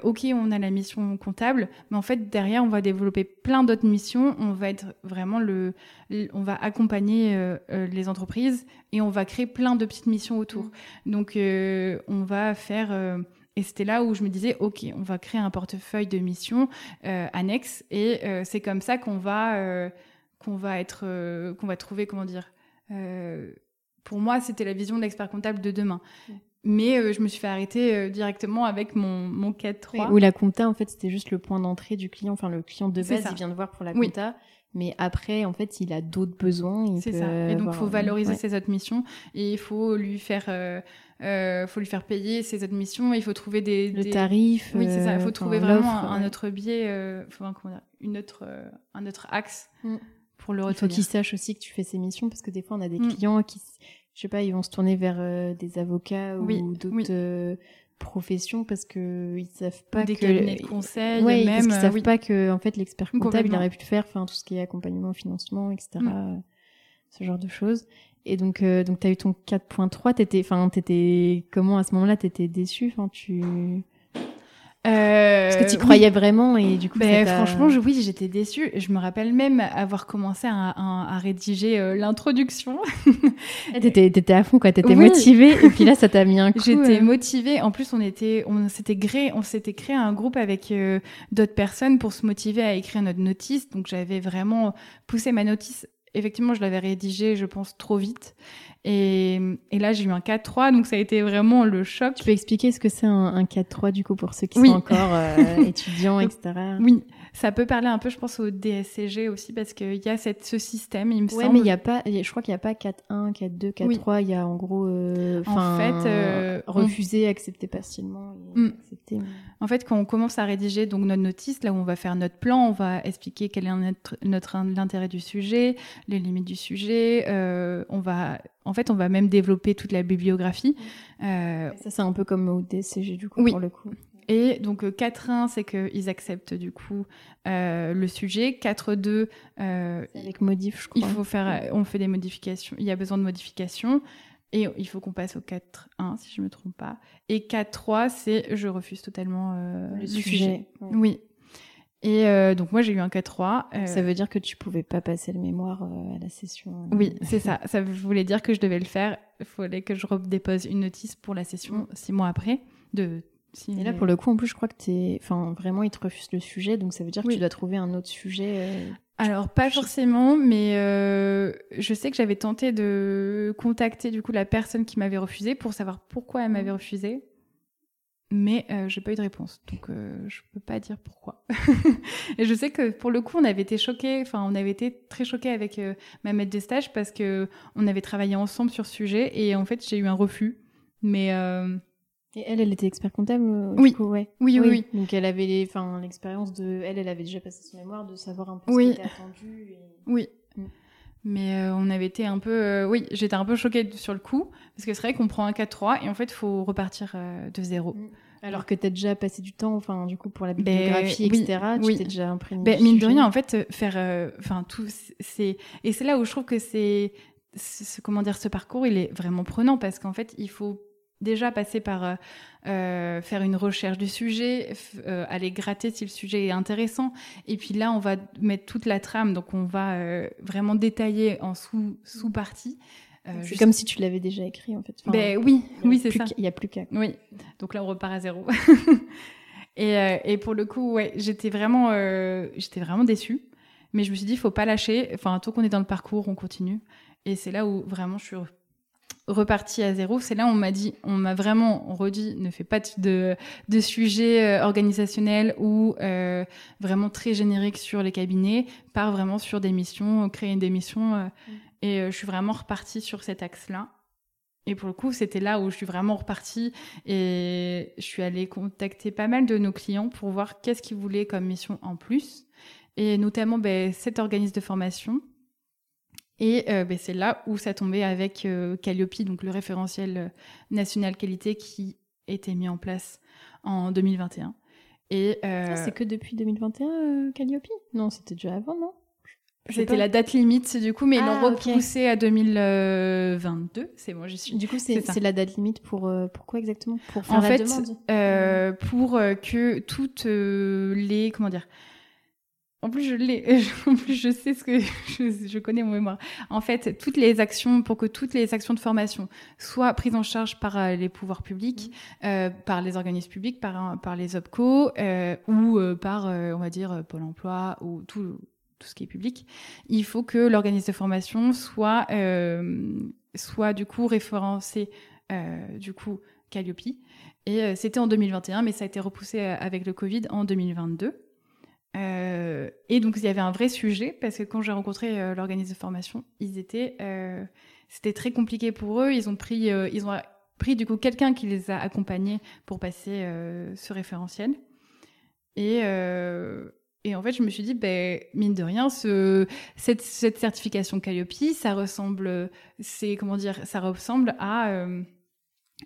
ok on a la mission comptable mais en fait derrière on va développer plein d'autres missions on va être vraiment le, le- on va accompagner euh, euh, les entreprises et on va créer plein de petites missions autour donc euh, on va faire et c'était là où je me disais, OK, on va créer un portefeuille de missions euh, annexe et euh, c'est comme ça qu'on va, euh, qu'on va être, qu'on va trouver, comment dire. pour moi, c'était la vision de l'expert comptable de demain. Mais euh, je me suis fait arrêter directement avec mon, mon 4-3. Ou la compta, en fait, c'était juste le point d'entrée du client. Enfin, le client de base, il vient de voir pour la Oui. Mais après, en fait, il a d'autres besoins. C'est ça. Et donc, il avoir- faut valoriser ouais. ses autres missions et il faut lui faire, euh, euh, faut lui faire payer ses autres missions. Il faut trouver des, Le des- tarif. Oui, c'est ça. Il euh, faut trouver vraiment un, ouais. autre biais, euh, enfin, une autre, euh, un autre axe Mm. pour le Il faut retenir. qu'il sache aussi que tu fais ces missions parce que des fois, on a des Mm. clients qui, je sais pas, ils vont se tourner vers euh, des avocats Oui, ou d'autres oui. Euh, professions parce que ils savent pas des que cabinets de conseil, ouais, même. parce qu'ils euh, savent oui. pas que en fait l'expert comptable il aurait pu le faire, enfin tout ce qui est accompagnement, financement, etc. Mm. euh, Ce genre de choses. Et donc, euh, donc t'as eu ton 4.3. T'étais, enfin, t'étais comment à ce moment-là T'étais déçu, enfin, tu Euh, parce que tu oui. croyais vraiment et du coup. Ben, franchement, je- oui, j'étais déçue. Je me rappelle même avoir commencé à, à- à rédiger euh, l'introduction. T'étais, t'étais à fond, quoi. T'étais Oui. motivée. Et puis là, ça t'a mis un coup. J'étais euh, motivée. En plus, on était, on s'était créé, on s'était créé un groupe avec euh, d'autres personnes pour se motiver à écrire notre notice. Donc, j'avais vraiment poussé ma notice. Effectivement, je l'avais rédigée, je pense, trop vite. Et, et là, j'ai eu un 4-3, donc ça a été vraiment le choc. Tu peux expliquer ce que c'est un, un 4-3 du coup pour ceux qui sont encore euh, étudiants, etc. Oui, ça peut parler un peu, je pense, au DSCG aussi, parce qu'il y a cette, ce système, il me ouais, semble. mais il y a pas, je crois qu'il n'y a pas 4-1, 4-2, 4-3, il y a en gros, euh, en fait, euh, refuser, on... accepter partiellement. Mm. Accepter, mais... En fait, quand on commence à rédiger donc notre notice, là où on va faire notre plan, on va expliquer quel est notre, notre l'intérêt du sujet, les limites du sujet. Euh, on va, en fait, on va même développer toute la bibliographie. Euh, ça, c'est un peu comme au DCG du coup oui. pour le coup. Et donc 4-1, c'est qu'ils acceptent du coup euh, le sujet. 4-2, euh, avec modif, je crois. Il faut faire, on fait des modifications. Il y a besoin de modifications. Et il faut qu'on passe au 4-1, si je me trompe pas. Et 4-3, c'est je refuse totalement euh, le sujet. sujet. Ouais. Oui. Et euh, donc moi j'ai eu un 4-3. Euh... Ça veut dire que tu pouvais pas passer le mémoire euh, à la session. Oui, c'est ça. Ça voulait dire que je devais le faire. Il fallait que je redépose une notice pour la session six mois après de et là, pour le coup, en plus, je crois que t'es, enfin, vraiment, ils te refusent le sujet, donc ça veut dire que tu dois trouver un autre sujet. Euh... Alors, pas forcément, mais euh, je sais que j'avais tenté de contacter du coup la personne qui m'avait refusé pour savoir pourquoi elle m'avait refusé, mais euh, j'ai pas eu de réponse, donc euh, je peux pas dire pourquoi. et je sais que pour le coup, on avait été choqués, enfin, on avait été très choqués avec euh, ma maître de stage parce que on avait travaillé ensemble sur ce sujet et en fait, j'ai eu un refus, mais euh, et elle, elle était expert comptable oui. Coup, ouais. oui. oui, oui, Donc elle avait, l'expérience de, elle, elle avait déjà passé son mémoire, de savoir un peu oui. ce qui était attendu. Et... Oui. Mm. Mais euh, on avait été un peu, euh, oui, j'étais un peu choquée sur le coup parce que c'est vrai qu'on prend un 4-3 et en fait, il faut repartir euh, de zéro. Mm. Alors que tu as déjà passé du temps, enfin, du coup, pour la bibliographie, ben, etc. Oui, tu t'es déjà imprégné. Ben, mine de rien, en fait, faire, enfin, tout, c'est, et c'est là où je trouve que c'est, ce, comment dire, ce parcours, il est vraiment prenant parce qu'en fait, il faut déjà passer par euh, faire une recherche du sujet, euh, aller gratter si le sujet est intéressant. Et puis là, on va mettre toute la trame, donc on va euh, vraiment détailler en sous sous partie. c'est juste... comme si tu l'avais déjà écrit en fait. Enfin, ben oui, oui c'est ça. Il y a plus qu'à. Oui. Donc là, on repart à zéro. et, et, pour le coup, ouais, j'étais vraiment, j'étais vraiment déçue. Mais je me suis dit, il faut pas lâcher. Enfin, tant qu'on est dans le parcours, on continue. Et c'est là où vraiment je suis reparti à zéro, c'est là où on m'a dit, on m'a vraiment redit, ne fais pas de, de sujets organisationnels ou euh, vraiment très génériques sur les cabinets, pars vraiment sur des missions, créer des missions. Euh, mmh. Et euh, je suis vraiment repartie sur cet axe-là. Et pour le coup, c'était là où je suis vraiment repartie et je suis allée contacter pas mal de nos clients pour voir qu'est-ce qu'ils voulaient comme mission en plus. Et notamment ben, cet organisme de formation et euh, ben, c'est là où ça tombait avec euh, Calliope, donc le référentiel national qualité qui était mis en place en 2021. Et euh, ah, c'est que depuis 2021 Calliope? Non, c'était déjà avant, non? C'était la date limite du coup, mais ah, ils l'ont repoussé okay. à 2022. C'est moi, j'y suis. Du coup, c'est la date limite pour pourquoi exactement? Pour faire en la fait, demande? pour que toutes les comment dire en plus, je l'ai. En plus, je sais ce que je, je, connais mon mémoire. En fait, toutes les actions pour que toutes les actions de formation soient prises en charge par euh, les pouvoirs publics, mmh. euh, par les organismes publics, par par les OPCO euh, ou euh, par, on va dire, Pôle Emploi ou tout tout ce qui est public. Il faut que l'organisme de formation soit soit du coup référencé du coup Calliope. Et c'était en 2021, mais ça a été repoussé avec le Covid en 2022. Euh, et donc il y avait un vrai sujet parce que quand j'ai rencontré euh, l'organisme de formation, ils étaient, euh, c'était très compliqué pour eux. Ils ont pris, euh, ils ont pris du coup quelqu'un qui les a accompagnés pour passer ce référentiel. Et en fait, je me suis dit, ben, mine de rien, ce, cette, cette certification Calliope, ça ressemble, c'est comment dire, ça ressemble à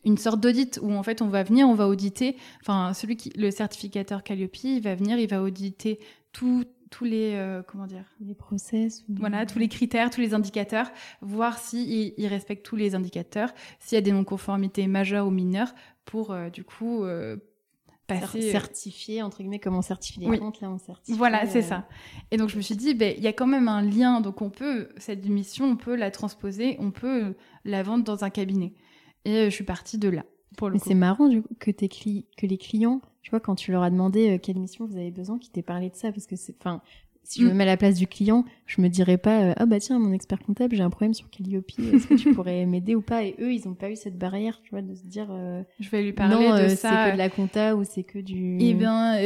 une sorte d'audit où en fait on va venir, on va auditer, enfin celui qui, le certificateur Calliope, il va venir, il va auditer tous tous les euh, comment dire? Les process ou... voilà tous les critères tous les indicateurs voir si il, il respecte tous les indicateurs s'il y a des non conformités majeures ou mineures pour euh, du coup euh, passer certifier entre guillemets comment certifier les oui. comptes là on certifie voilà c'est ça. Et donc je me suis dit ben il y a quand même un lien donc on peut cette mission on peut la transposer on peut la vendre dans un cabinet et je suis partie de là. Mais c'est marrant du coup, que, tes cli que les clients, tu vois, quand tu leur as demandé euh, quelle mission vous avez besoin, qu'ils t'aient parlé de ça, parce que c'est, enfin, si je me mm. mets à la place du client, je me dirais pas ah bah tiens mon expert comptable j'ai un problème sur Calliope est-ce que tu pourrais m'aider ou pas? Et eux ils ont pas eu cette barrière tu vois de se dire je vais lui parler non, de ça c'est que de la compta ou c'est que du eh bien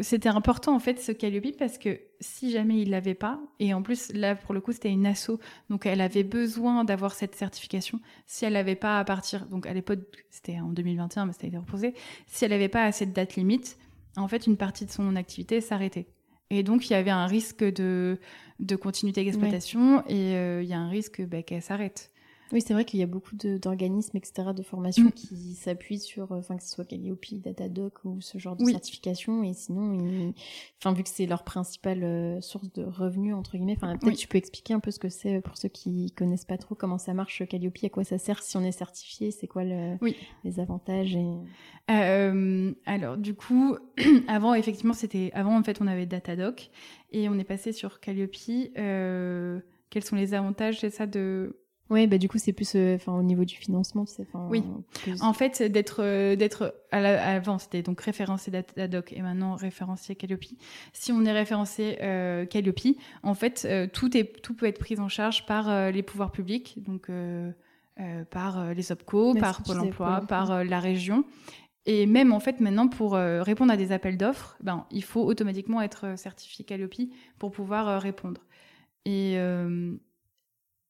c'était important en fait ce Calliope parce que si jamais il l'avait pas et en plus là pour le coup c'était une asso donc elle avait besoin d'avoir cette certification. Si elle n'avait pas à partir donc à l'époque c'était en 2021 mais c'était reposé si elle n'avait pas à cette date limite en fait une partie de son activité s'arrêtait. Et donc il y avait un risque de de continuité d'exploitation et euh, il y a un risque bah, qu'elle s'arrête oui, c'est vrai qu'il y a beaucoup d'organismes, etc., de formation mm. qui s'appuient sur, euh, enfin, que ce soit Calliope, Datadoc ou ce genre de certification. Et sinon, enfin, vu que c'est leur principale euh, source de revenus, entre guillemets, enfin, peut-être tu peux expliquer un peu ce que c'est euh, pour ceux qui connaissent pas trop comment ça marche Calliope, à quoi ça sert, si on est certifié, c'est quoi le, les avantages et... alors, du coup, avant, effectivement, c'était, avant, en fait, on avait Datadoc et on est passé sur Calliope. quels sont les avantages, c'est ça, de oui, bah du coup c'est plus euh, enfin au niveau du financement, tu sais. Oui. En fait, d'être euh, d'être à avant c'était donc référencé Datadoc et maintenant référencé Calliope. Si on est référencé euh, Calliope, en fait euh, tout est tout peut être pris en charge par les pouvoirs publics, donc par les OPCO, par Pôle Emploi, par la région. Et même en fait maintenant pour répondre à des appels d'offres, ben il faut automatiquement être certifié Calliope pour pouvoir répondre. Et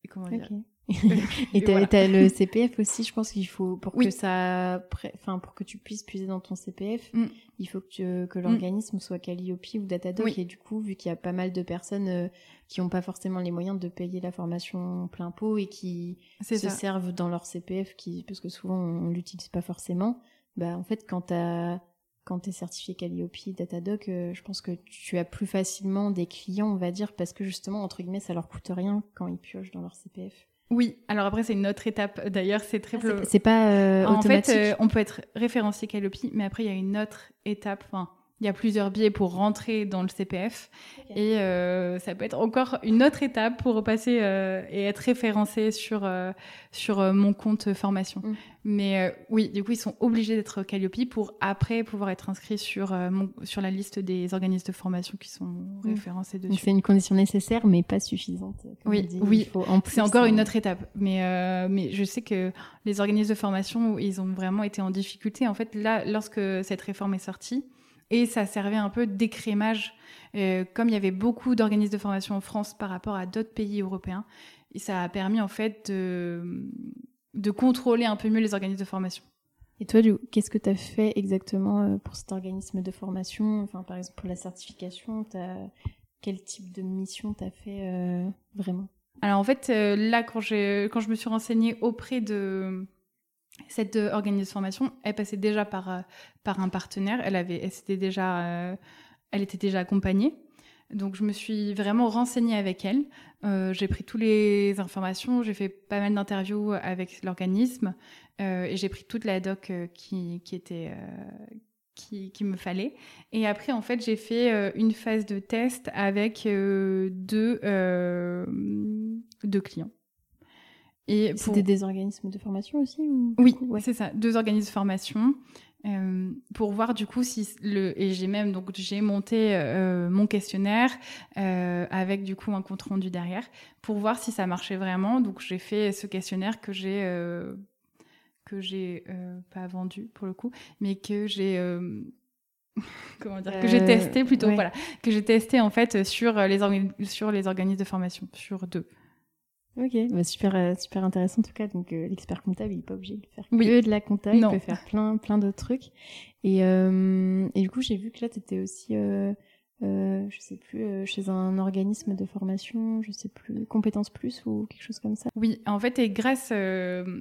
comment dire et t'as as le CPF aussi, je pense qu'il faut pour que ça, enfin pour que tu puisses puiser dans ton CPF, mm. il faut que, que mm. l'organisme soit Calliope ou Datadoc et du coup vu qu'il y a pas mal de personnes euh, qui n'ont pas forcément les moyens de payer la formation plein pot et qui se servent dans leur CPF, qui parce que souvent on l'utilise pas forcément, bah en fait quand t'as quand tu es certifié Calliope, Datadoc, euh, je pense que tu as plus facilement des clients, on va dire, parce que justement, entre guillemets, ça leur coûte rien quand ils piochent dans leur CPF. Oui, alors après c'est une autre étape. D'ailleurs, c'est très. Ah, c'est pas euh, En fait, euh, on peut être référencié Calliope, mais après il y a une autre étape. Enfin, il y a plusieurs biais pour rentrer dans le CPF et euh, ça peut être encore une autre étape pour repasser euh, et être référencé sur euh, sur euh, mon compte formation. Mm. Mais euh, oui, du coup, ils sont obligés d'être Calliope pour après pouvoir être inscrits sur mon, sur la liste des organismes de formation qui sont mm. référencés dessus. C'est une condition nécessaire, mais pas suffisante. oui, oui. C'est encore une autre étape. Mais mais je sais que les organismes de formation, ils ont vraiment été en difficulté. En fait, là, lorsque cette réforme est sortie et ça servait un peu d'écrémage. Euh, comme il y avait beaucoup d'organismes de formation en France par rapport à d'autres pays européens, et ça a permis en fait de, de contrôler un peu mieux les organismes de formation. Et toi, qu'est-ce que tu as fait exactement euh, pour cet organisme de formation? Enfin, par exemple, pour la certification, as... quel type de mission tu as fait euh, vraiment? Alors en fait, là, quand, quand je me suis renseignée auprès de cette euh, organisation de formation, elle passait déjà par, euh, par un partenaire. Elle, avait, elle, était déjà, euh, elle était déjà accompagnée. Donc, je me suis vraiment renseignée avec elle. j'ai pris toutes les informations. J'ai fait pas mal d'interviews avec l'organisme. et j'ai pris toute la doc qui, qui était. qui, qui, me fallait. Et après, en fait, j'ai fait une phase de test avec deux, deux clients. Et C'était des organismes de formation aussi ou... Oui, c'est ça, deux organismes de formation. Euh, pour voir du coup si le et j'ai même donc j'ai monté euh, mon questionnaire euh, avec du coup un compte rendu derrière pour voir si ça marchait vraiment. Donc j'ai fait ce questionnaire que j'ai que j'ai pas vendu pour le coup mais que j'ai comment dire que j'ai testé plutôt voilà. Que j'ai testé en fait sur les sur les organismes de formation sur deux Ok, bah, super, euh, super intéressant en tout cas. Donc euh, l'expert comptable, il n'est pas obligé de faire que de la compta, il peut faire plein, plein d'autres trucs. Et, euh, et du coup, j'ai vu que là, tu étais aussi, euh, je sais plus, chez un organisme de formation, je sais plus, Compétences Plus ou quelque chose comme ça. Oui, en fait, et grâce,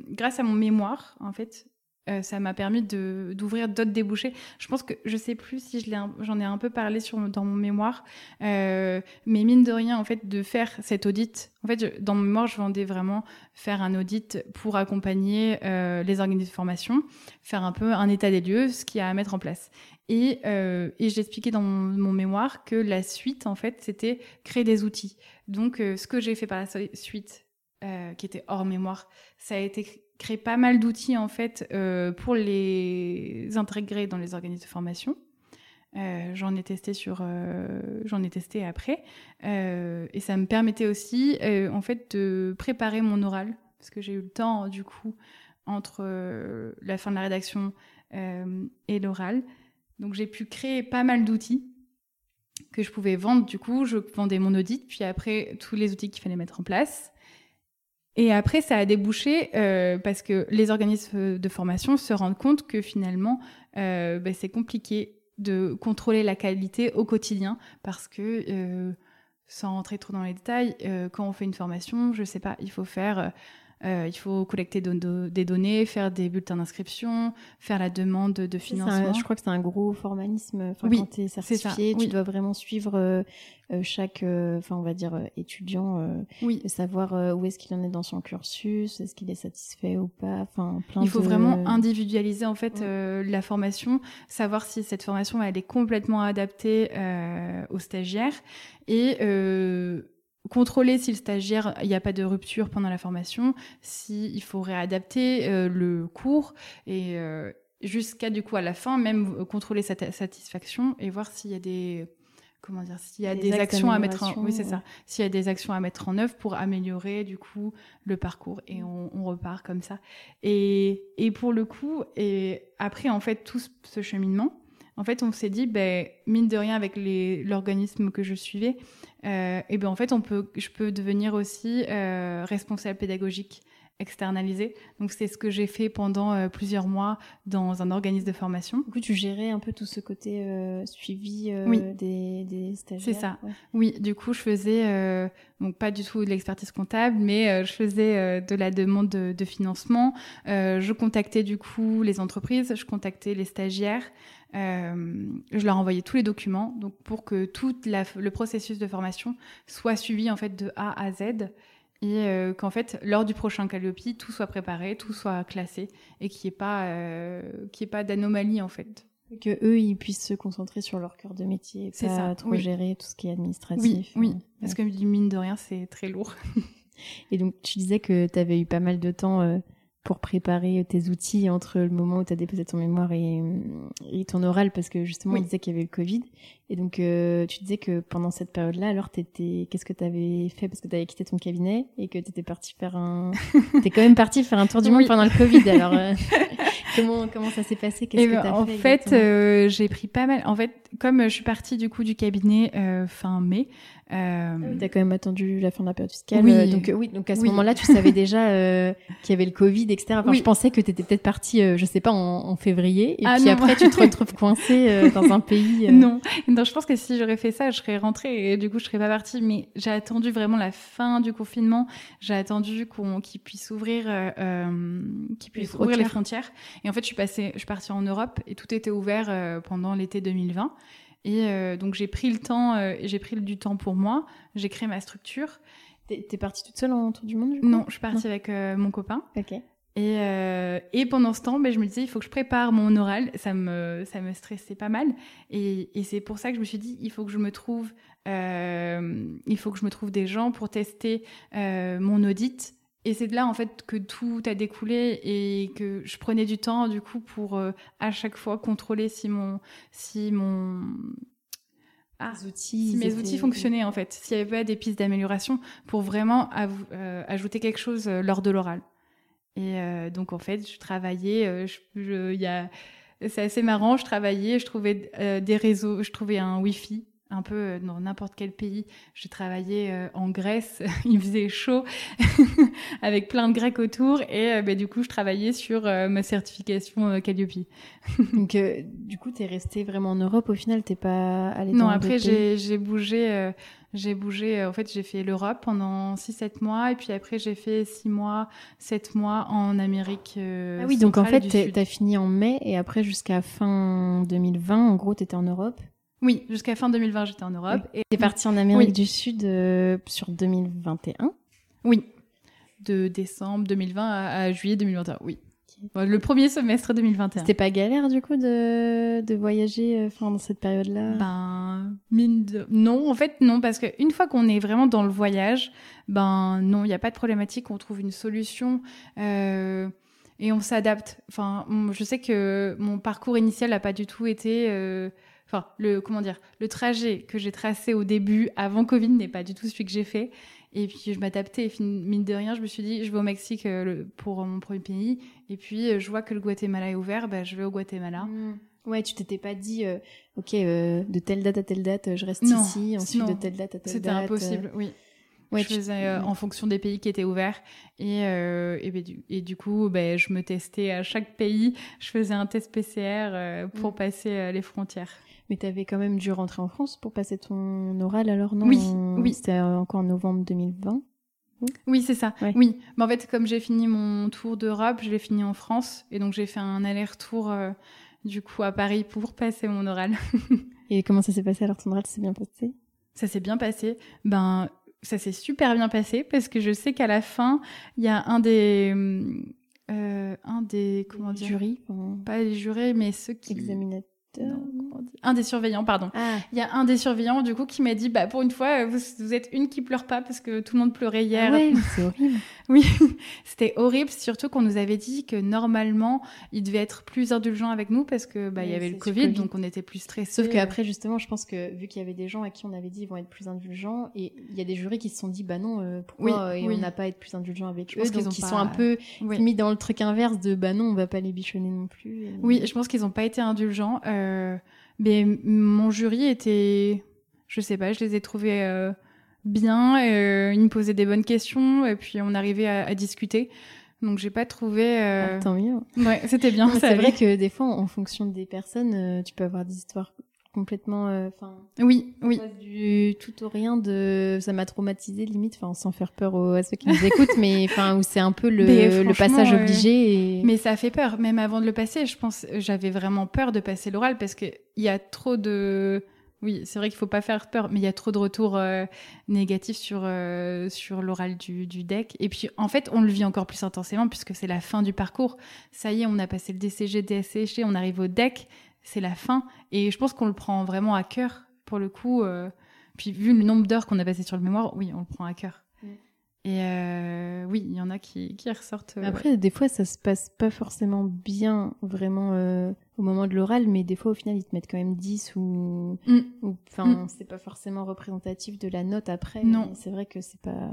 grâce à mon mémoire, en fait, euh, ça m'a permis d'ouvrir d'autres débouchés. Je pense que je sais plus si je j'en ai un peu parlé dans mon mémoire, euh, mais mine de rien en fait de faire cet audit. En fait, dans mon mémoire, je vendais vraiment faire un audit pour accompagner euh, les organismes de formation, faire un peu un état des lieux, ce qu'il y a à mettre en place. Et, et j'expliquais dans mon, mon, mémoire que la suite en fait c'était créer des outils. Donc ce que j'ai fait par la suite, qui était hors mémoire, ça a été créé pas mal d'outils en fait euh, pour les intégrer dans les organismes de formation. j'en ai testé sur, j'en ai testé après, et ça me permettait aussi, en fait, de préparer mon oral parce que j'ai eu le temps du coup entre la fin de la rédaction et l'oral. Donc j'ai pu créer pas mal d'outils que je pouvais vendre. Du coup, je vendais mon audit, puis après tous les outils qu'il fallait mettre en place. Et après, ça a débouché euh, parce que les organismes de formation se rendent compte que finalement, euh, ben, c'est compliqué de contrôler la qualité au quotidien parce que, euh, sans rentrer trop dans les détails, quand on fait une formation, je sais pas, il faut faire euh, il faut collecter des données, faire des bulletins d'inscription, faire la demande de financement. je crois que c'est un gros formalisme. oui, quand tu es certifié, tu dois vraiment suivre euh, euh, chaque, enfin on va dire étudiant, oui. savoir où est-ce qu'il en est dans son cursus, est-ce qu'il est satisfait ou pas. Enfin, plein il faut vraiment individualiser en fait la formation, savoir si cette formation elle est complètement adaptée aux stagiaires et contrôler si le stagiaire, il n'y a pas de rupture pendant la formation, s'il il faut réadapter euh, le cours et euh, jusqu'à du coup à la fin même euh, contrôler sa satisfaction et voir s'il y a des comment dire s'il y a des, actions à mettre en oui c'est ça. s'il y a des actions à mettre en œuvre pour améliorer du coup le parcours et on, on repart comme ça. Et, et pour le coup et après en fait tout ce cheminement en fait, on s'est dit, ben, mine de rien, avec l'organisme que je suivais, euh, et ben en fait, on peut, je peux devenir aussi euh, responsable pédagogique externalisé. Donc c'est ce que j'ai fait pendant euh, plusieurs mois dans un organisme de formation. Du coup, tu gérais un peu tout ce côté euh, suivi euh, des, des, stagiaires. C'est ça. Oui, du coup, je faisais donc pas du tout de l'expertise comptable, mais je faisais de la demande de, de financement. je contactais du coup les entreprises, je contactais les stagiaires. Je leur envoyais tous les documents, donc pour que tout la, le processus de formation soit suivi en fait de A à Z et euh, qu'en fait, lors du prochain Calliope, tout soit préparé, tout soit classé et qu'il n'y ait pas, euh, pas d'anomalie en fait. Que eux, ils puissent se concentrer sur leur cœur de métier, et pas ça, trop gérer tout ce qui est administratif. Oui, oui. parce que mine de rien, c'est très lourd. et donc, tu disais que tu avais eu pas mal de temps euh, pour préparer tes outils entre le moment où tu as déposé ton mémoire et, et, ton oral parce que justement il disait qu'il y avait le Covid. Et donc euh, tu disais que pendant cette période-là alors t'étais qu'est-ce que tu avais fait? Parce que tu avais quitté ton cabinet et que tu étais parti faire un t'es quand même parti faire un tour du monde pendant le Covid alors euh, comment comment ça s'est passé? Qu'est-ce eh que ben, as en fait euh, j'ai pris pas mal en fait comme je suis partie du coup du cabinet fin mai euh... Ah T'as quand même attendu la fin de la période fiscale. Oui. Euh, donc, euh, oui, donc à ce moment-là, tu savais déjà euh, qu'il y avait le Covid, etc. Enfin, Je pensais que tu étais peut-être partie, je sais pas, en, en février. Et ah puis après, tu te retrouves coincée dans un pays. Non. non, je pense que si j'aurais fait ça, je serais rentrée et du coup, je serais pas partie. Mais j'ai attendu vraiment la fin du confinement. J'ai attendu qu'on qu'il puisse ouvrir, qu'il puisse ouvrir les frontières. Et en fait, je suis passée, je suis partie en Europe et tout était ouvert pendant l'été 2020. Et euh, donc j'ai pris le temps, euh, j'ai pris du temps pour moi. J'ai créé ma structure. T'es es partie toute seule en tour du monde Non, je suis partie avec euh, mon copain. Ok. Et, et pendant ce temps, ben, je me disais, il faut que je prépare mon oral. Ça me, ça me stressait pas mal. Et, et c'est pour ça que je me suis dit, il faut que je me trouve, il faut que je me trouve des gens pour tester mon audit et c'est de là en fait que tout a découlé et que je prenais du temps du coup pour euh, à chaque fois contrôler si mon si mon ah, outils, si mes outils fonctionnaient en fait, s'il y avait des pistes d'amélioration pour vraiment euh, ajouter quelque chose euh, lors de l'oral. Et donc en fait, je travaillais, il y a c'est assez marrant, je travaillais, je trouvais des réseaux, je trouvais un Wi-Fi un peu euh, dans n'importe quel pays. J'ai travaillé euh, en Grèce, il faisait chaud, avec plein de Grecs autour, et euh, bah, du coup, je travaillais sur ma certification Calliope. Donc, du coup, tu es resté vraiment en Europe au final, t'es pas allé Non, après, j'ai bougé. j'ai bougé, en fait, j'ai fait l'Europe pendant 6-7 mois, et puis après, j'ai fait 6 mois, 7 mois en Amérique. ah oui, donc en fait, tu as fini en mai, et après, jusqu'à fin 2020, en gros, tu étais en Europe oui, jusqu'à fin 2020, j'étais en Europe. Et t'es parti en Amérique du Sud euh, sur 2021 Oui, de décembre 2020 à, juillet 2021, oui. Le premier semestre 2021. C'était pas galère du coup de, de voyager euh, dans cette période-là? Ben mine de... non, en fait non parce que une fois qu'on est vraiment dans le voyage, ben non, il n'y a pas de problématique, on trouve une solution euh, et on s'adapte. Enfin, je sais que mon parcours initial n'a pas du tout été enfin, le, comment dire, le trajet que j'ai tracé au début, avant Covid, n'est pas du tout celui que j'ai fait. Et puis je m'adaptais et mine de rien, je me suis dit, je vais au Mexique euh, pour mon premier pays. Et puis euh, je vois que le Guatemala est ouvert, bah, je vais au Guatemala. Mmh. Ouais, tu t'étais pas dit, euh, ok, de telle date à telle date, je reste ici, ensuite de telle date à telle date. C'était impossible, oui. Ouais, je faisais en fonction des pays qui étaient ouverts. Et, et, ben, du, et du coup, ben, je me testais à chaque pays. Je faisais un test PCR pour mmh. passer les frontières. Mais tu avais quand même dû rentrer en France pour passer ton oral alors, non? Oui, oui. C'était encore en novembre 2020 oui, c'est ça. Oui. Mais en fait, comme j'ai fini mon tour d'Europe, je l'ai fini en France. Et donc, j'ai fait un aller-retour, euh, du coup, à Paris pour passer mon oral. et comment ça s'est passé alors ton oral s'est bien passé? Ça s'est bien passé. Ben, ça s'est super bien passé parce que je sais qu'à la fin, il y a un des. Euh, un des. Comment dire? Jurys Pas les jurés, mais ceux qui. Examinateurs un des surveillants, pardon. Ah. Il y a un des surveillants, du coup, qui m'a dit, bah, pour une fois, vous, êtes une qui pleure pas parce que tout le monde pleurait hier. Ah c'est horrible. oui, c'était horrible, surtout qu'on nous avait dit que normalement, il devait être plus indulgent avec nous parce que, bah, il y avait le COVID, donc on était plus stressés. Sauf qu'après, justement, je pense que vu qu'il y avait des gens à qui on avait dit ils vont être plus indulgents, et il y a des jurys qui se sont dit, bah non, euh, pourquoi euh, on n'a pas à être plus indulgent avec eux, donc ils sont un peu mis dans le truc inverse de, bah non, on va pas les bichonner non plus. Oui, je pense qu'ils ont pas été indulgents. Euh, mais mon jury était, je sais pas, je les ai trouvés euh, bien. Euh, ils me posaient des bonnes questions et puis on arrivait à, discuter. Donc j'ai pas trouvé. Euh... Ah, tant mieux. Ouais, c'était bien. c'est vrai que des fois, en fonction des personnes, euh, tu peux avoir des histoires complètement euh, enfin oui oui du tout au rien de ça m'a traumatisé limite enfin sans faire peur aux, à ceux qui nous écoutent mais enfin où c'est un peu le, le passage obligé mais ça fait peur même avant de le passer je pense j'avais vraiment peur de passer l'oral parce que il y a trop de oui, c'est vrai qu'il faut pas faire peur, mais il y a trop de retours euh, négatifs sur euh, sur l'oral du, du deck. Et puis en fait, on le vit encore plus intensément puisque c'est la fin du parcours. Ça y est, on a passé le DCG, DSCG, on arrive au deck c'est la fin. Et je pense qu'on le prend vraiment à cœur, pour le coup. Euh, puis vu le nombre d'heures qu'on a passé sur le mémoire, oui, on le prend à cœur. Mm. Et euh, oui, il y en a qui, qui ressortent. Euh, après, des fois, ça se passe pas forcément bien, vraiment, au moment de l'oral, mais des fois, au final, ils te mettent quand même 10 ou. Mm. Enfin, mm. c'est pas forcément représentatif de la note après. Non. C'est vrai que c'est pas.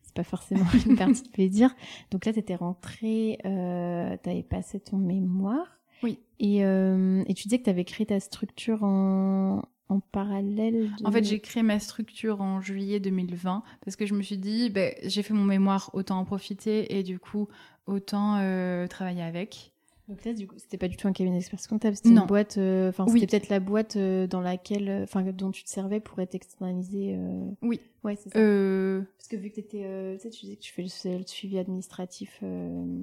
C'est pas forcément une partie de plaisir. Donc là, t'étais rentrée, euh, t'avais passé ton mémoire. Oui. Et, euh, et tu disais que tu avais créé ta structure en, en parallèle En fait, j'ai créé ma structure en juillet 2020 parce que je me suis dit, ben, j'ai fait mon mémoire, autant en profiter et du coup, autant euh, travailler avec. Donc là, du coup, c'était pas du tout un cabinet d'expertise comptable, c'était une boîte, euh, enfin, c'était peut-être la boîte euh, dans laquelle, enfin, dont tu te servais pour être externalisé. Oui. Ouais, c'est ça. Parce que vu que t'étais, tu sais, tu disais que tu fais le, le suivi administratif.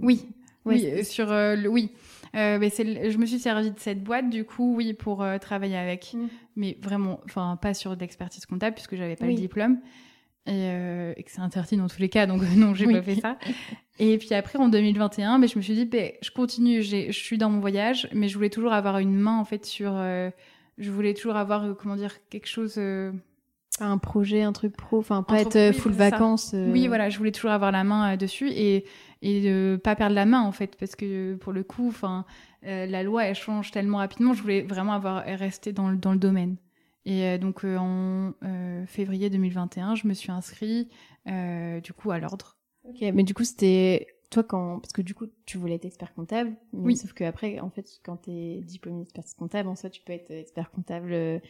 Oui oui, euh, sur euh, le, oui. Euh, mais c'est, je me suis servi de cette boîte du coup, oui, pour euh, travailler avec, mm. mais vraiment, enfin pas sur l'expertise comptable puisque j'avais pas le diplôme et, et, que c'est interdit dans tous les cas, donc non, j'ai pas fait ça. Et puis après en 2021, mais je me suis dit, ben, je continue, je suis dans mon voyage, mais je voulais toujours avoir une main en fait sur, je voulais toujours avoir comment dire quelque chose un projet, un truc pro, enfin pas être full vacances. Oui, voilà, je voulais toujours avoir la main dessus et et de pas perdre la main en fait parce que pour le coup enfin euh, la loi elle change tellement rapidement. Je voulais vraiment avoir rester dans le, dans le domaine. Et euh, donc euh, en février 2021 je me suis inscrit du coup à l'ordre. Ok mais du coup c'était toi quand parce que du coup tu voulais être expert comptable oui sauf que après en fait quand tu es diplômé expert comptable en soi tu peux être expert comptable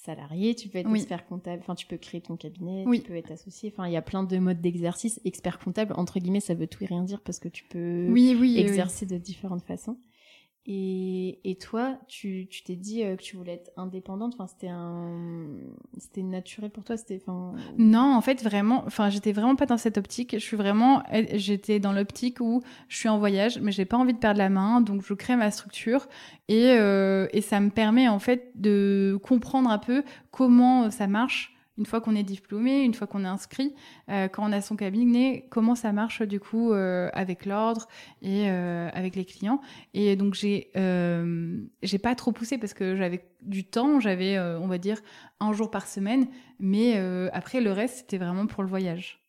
salarié, tu peux être expert comptable, enfin tu peux créer ton cabinet, tu peux être associé, enfin il y a plein de modes d'exercice. Expert comptable, entre guillemets, ça veut tout et rien dire parce que tu peux oui, oui, exercer de différentes façons. Et, et toi, tu t'es dit euh, que tu voulais être indépendante. Enfin, c'était un, c'était naturel pour toi. C'était. Non, en fait, vraiment. Enfin, j'étais vraiment pas dans cette optique. Je suis vraiment, j'étais dans l'optique où je suis en voyage, mais j'ai pas envie de perdre la main, donc je crée ma structure et euh, et ça me permet en fait de comprendre un peu comment ça marche une fois qu'on est diplômé, une fois qu'on est inscrit, euh, quand on a son cabinet, comment ça marche du coup euh, avec l'ordre et euh, avec les clients. Et donc j'ai j'ai pas trop poussé parce que j'avais du temps, j'avais on va dire un jour par semaine, mais après le reste c'était vraiment pour le voyage.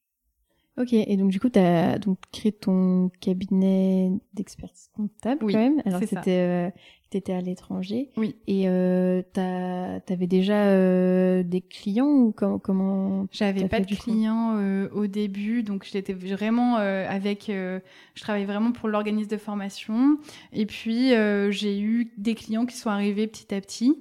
Ok, et donc du coup, tu as donc créé ton cabinet d'expertise comptable Oui, quand même. Alors c'était, euh, t'étais à l'étranger. Oui. Et euh, t'as- t'avais déjà euh, des clients ou com- comment J'avais pas fait de clients euh, au début, donc j'étais vraiment euh, avec. euh, je travaillais vraiment pour l'organisme de formation. Et puis euh, j'ai eu des clients qui sont arrivés petit à petit.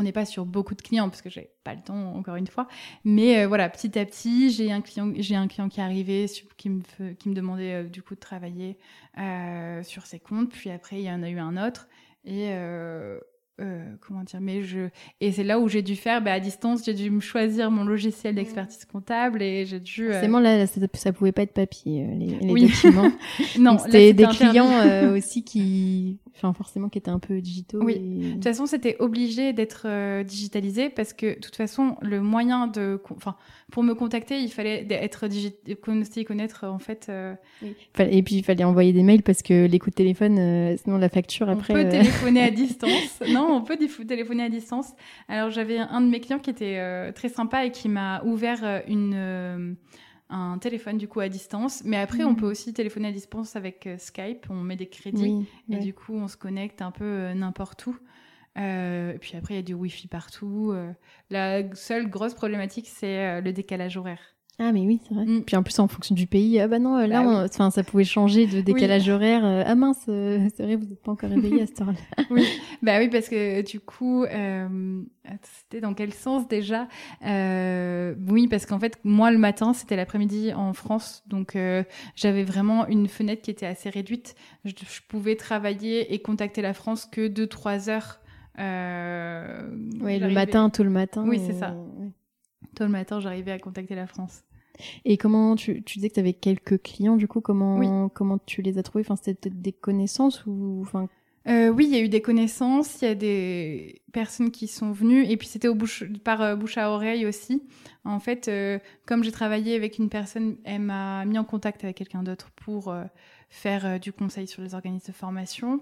On n'est pas sur beaucoup de clients parce que j'avais pas le temps encore une fois, mais euh, voilà, petit à petit, j'ai un client, j'ai qui est arrivé, qui me demandait euh, du coup de travailler euh, sur ses comptes. Puis après, il y en a eu un autre et euh, comment dire, mais je et c'est là où j'ai dû faire, bah, à distance, j'ai dû me choisir mon logiciel d'expertise comptable et j'ai dû. euh, Forcément là, ça, ça pouvait pas être papier euh, les, les Oui. documents. non, c'était des clients euh, aussi qui, enfin forcément qui étaient un peu digitaux. Oui. et- De toute façon, c'était obligé d'être digitalisé parce que, de toute façon, le moyen de, enfin, pour me contacter, il fallait être digitalisé, connaître en fait. Et puis il fallait envoyer des mails parce que les coups de téléphone, sinon la facture après. on peut téléphoner à distance. Non, on peut téléphoner à distance. Alors j'avais un de mes clients qui était euh, très sympa et qui m'a ouvert euh, une euh, un téléphone du coup à distance. Mais après, on Mhm. peut aussi téléphoner à distance avec euh, Skype. On met des crédits. Oui. Et ouais. du coup, on se connecte un peu n'importe où. Et puis après, il y a du Wi-Fi partout. La seule grosse problématique, c'est le décalage horaire. Ah mais oui, c'est vrai. Mm. Puis en plus en fonction du pays, ah bah non, euh, là, Bah ça pouvait changer de décalage horaire. euh, ah mince, euh, c'est vrai, vous n'êtes pas encore réveillé à cette heure-là. Oui, bah oui, parce que du coup, euh, c'était dans quel sens déjà? Euh, Oui, parce qu'en fait, moi le matin, c'était l'après-midi en France, donc euh, j'avais vraiment une fenêtre qui était assez réduite. Je, je pouvais travailler et contacter la France que 2-3 heures. Euh, Ouais, le matin, tôt le matin. Oui, et- c'est ça. ouais. Tôt le matin, j'arrivais à contacter la France. Et comment tu, tu disais que tu avais quelques clients, du coup, comment comment tu les as trouvés? Enfin, c'était peut-être des connaissances ou enfin. Euh, oui, il y a eu des connaissances, il y a des personnes qui sont venues, et puis c'était au bouche, par euh, bouche à oreille aussi. En fait, euh, comme j'ai travaillé avec une personne, elle m'a mis en contact avec quelqu'un d'autre pour faire du conseil sur les organismes de formation.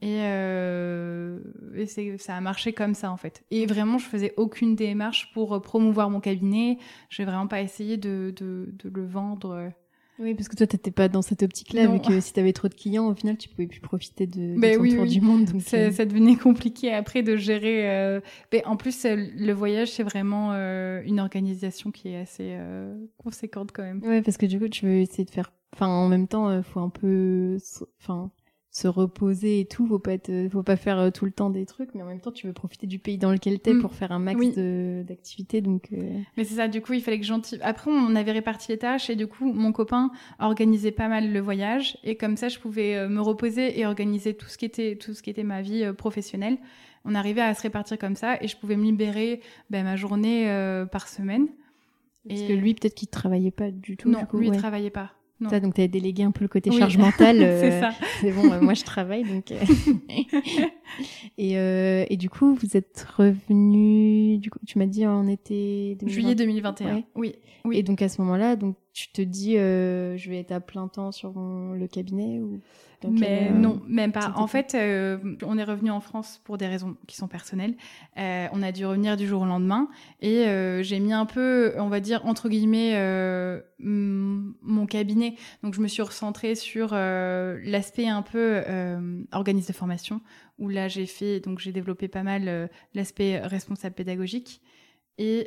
Et, euh, et c'est- ça a marché comme ça en fait. Et vraiment, je faisais aucune démarche pour euh, promouvoir mon cabinet. Je vais vraiment pas essayer de, de, de le vendre. euh. Oui, parce que toi, t'étais pas dans cette optique-là, vu que si t'avais trop de clients, au final, tu pouvais plus profiter de, de Ben ton oui, tour oui. du monde. Donc, Ça, euh, ça devenait compliqué après de gérer. euh, Mais en plus, euh, le voyage, c'est vraiment euh, une organisation qui est assez euh, conséquente quand même. Ouais, parce que du coup, tu veux essayer de faire. Enfin, en même temps, faut un peu. Enfin, se reposer et tout. Faut pas être, faut pas faire euh, tout le temps des trucs, mais en même temps, tu veux profiter du pays dans lequel t'es Mm. pour faire un max Oui. d'activités. Donc, euh, Mais c'est ça, du coup, il fallait que j'anticipe. Après, on avait réparti les tâches et du coup, mon copain organisait pas mal le voyage et comme ça, je pouvais euh, me reposer et organiser tout ce qui était, tout ce qui était ma vie euh, professionnelle. On arrivait à se répartir comme ça et je pouvais me libérer ben, ma journée euh, par semaine. parce Et- que lui, peut-être qu'il travaillait pas du tout. non, du coup, lui, il ouais. travaillait pas. Donc t'avais délégué un peu le côté Oui. charge mentale. c'est euh, ça. C'est bon, euh, moi je travaille donc. euh. et, euh, et du coup, vous êtes revenu. Du coup, tu m'as dit en été 2020. Juillet 2021. Ouais. Oui. Oui. Et donc à ce moment-là, donc tu te dis, euh, je vais être à plein temps sur mon- le cabinet ou Mais euh, non, même pas. En fait, euh, on est revenu en France pour des raisons qui sont personnelles. On a dû revenir du jour au lendemain et j'ai mis un peu, on va dire entre guillemets, mon cabinet. Donc je me suis recentrée sur l'aspect un peu organisme de formation où là j'ai fait, donc j'ai développé pas mal l'aspect responsable pédagogique et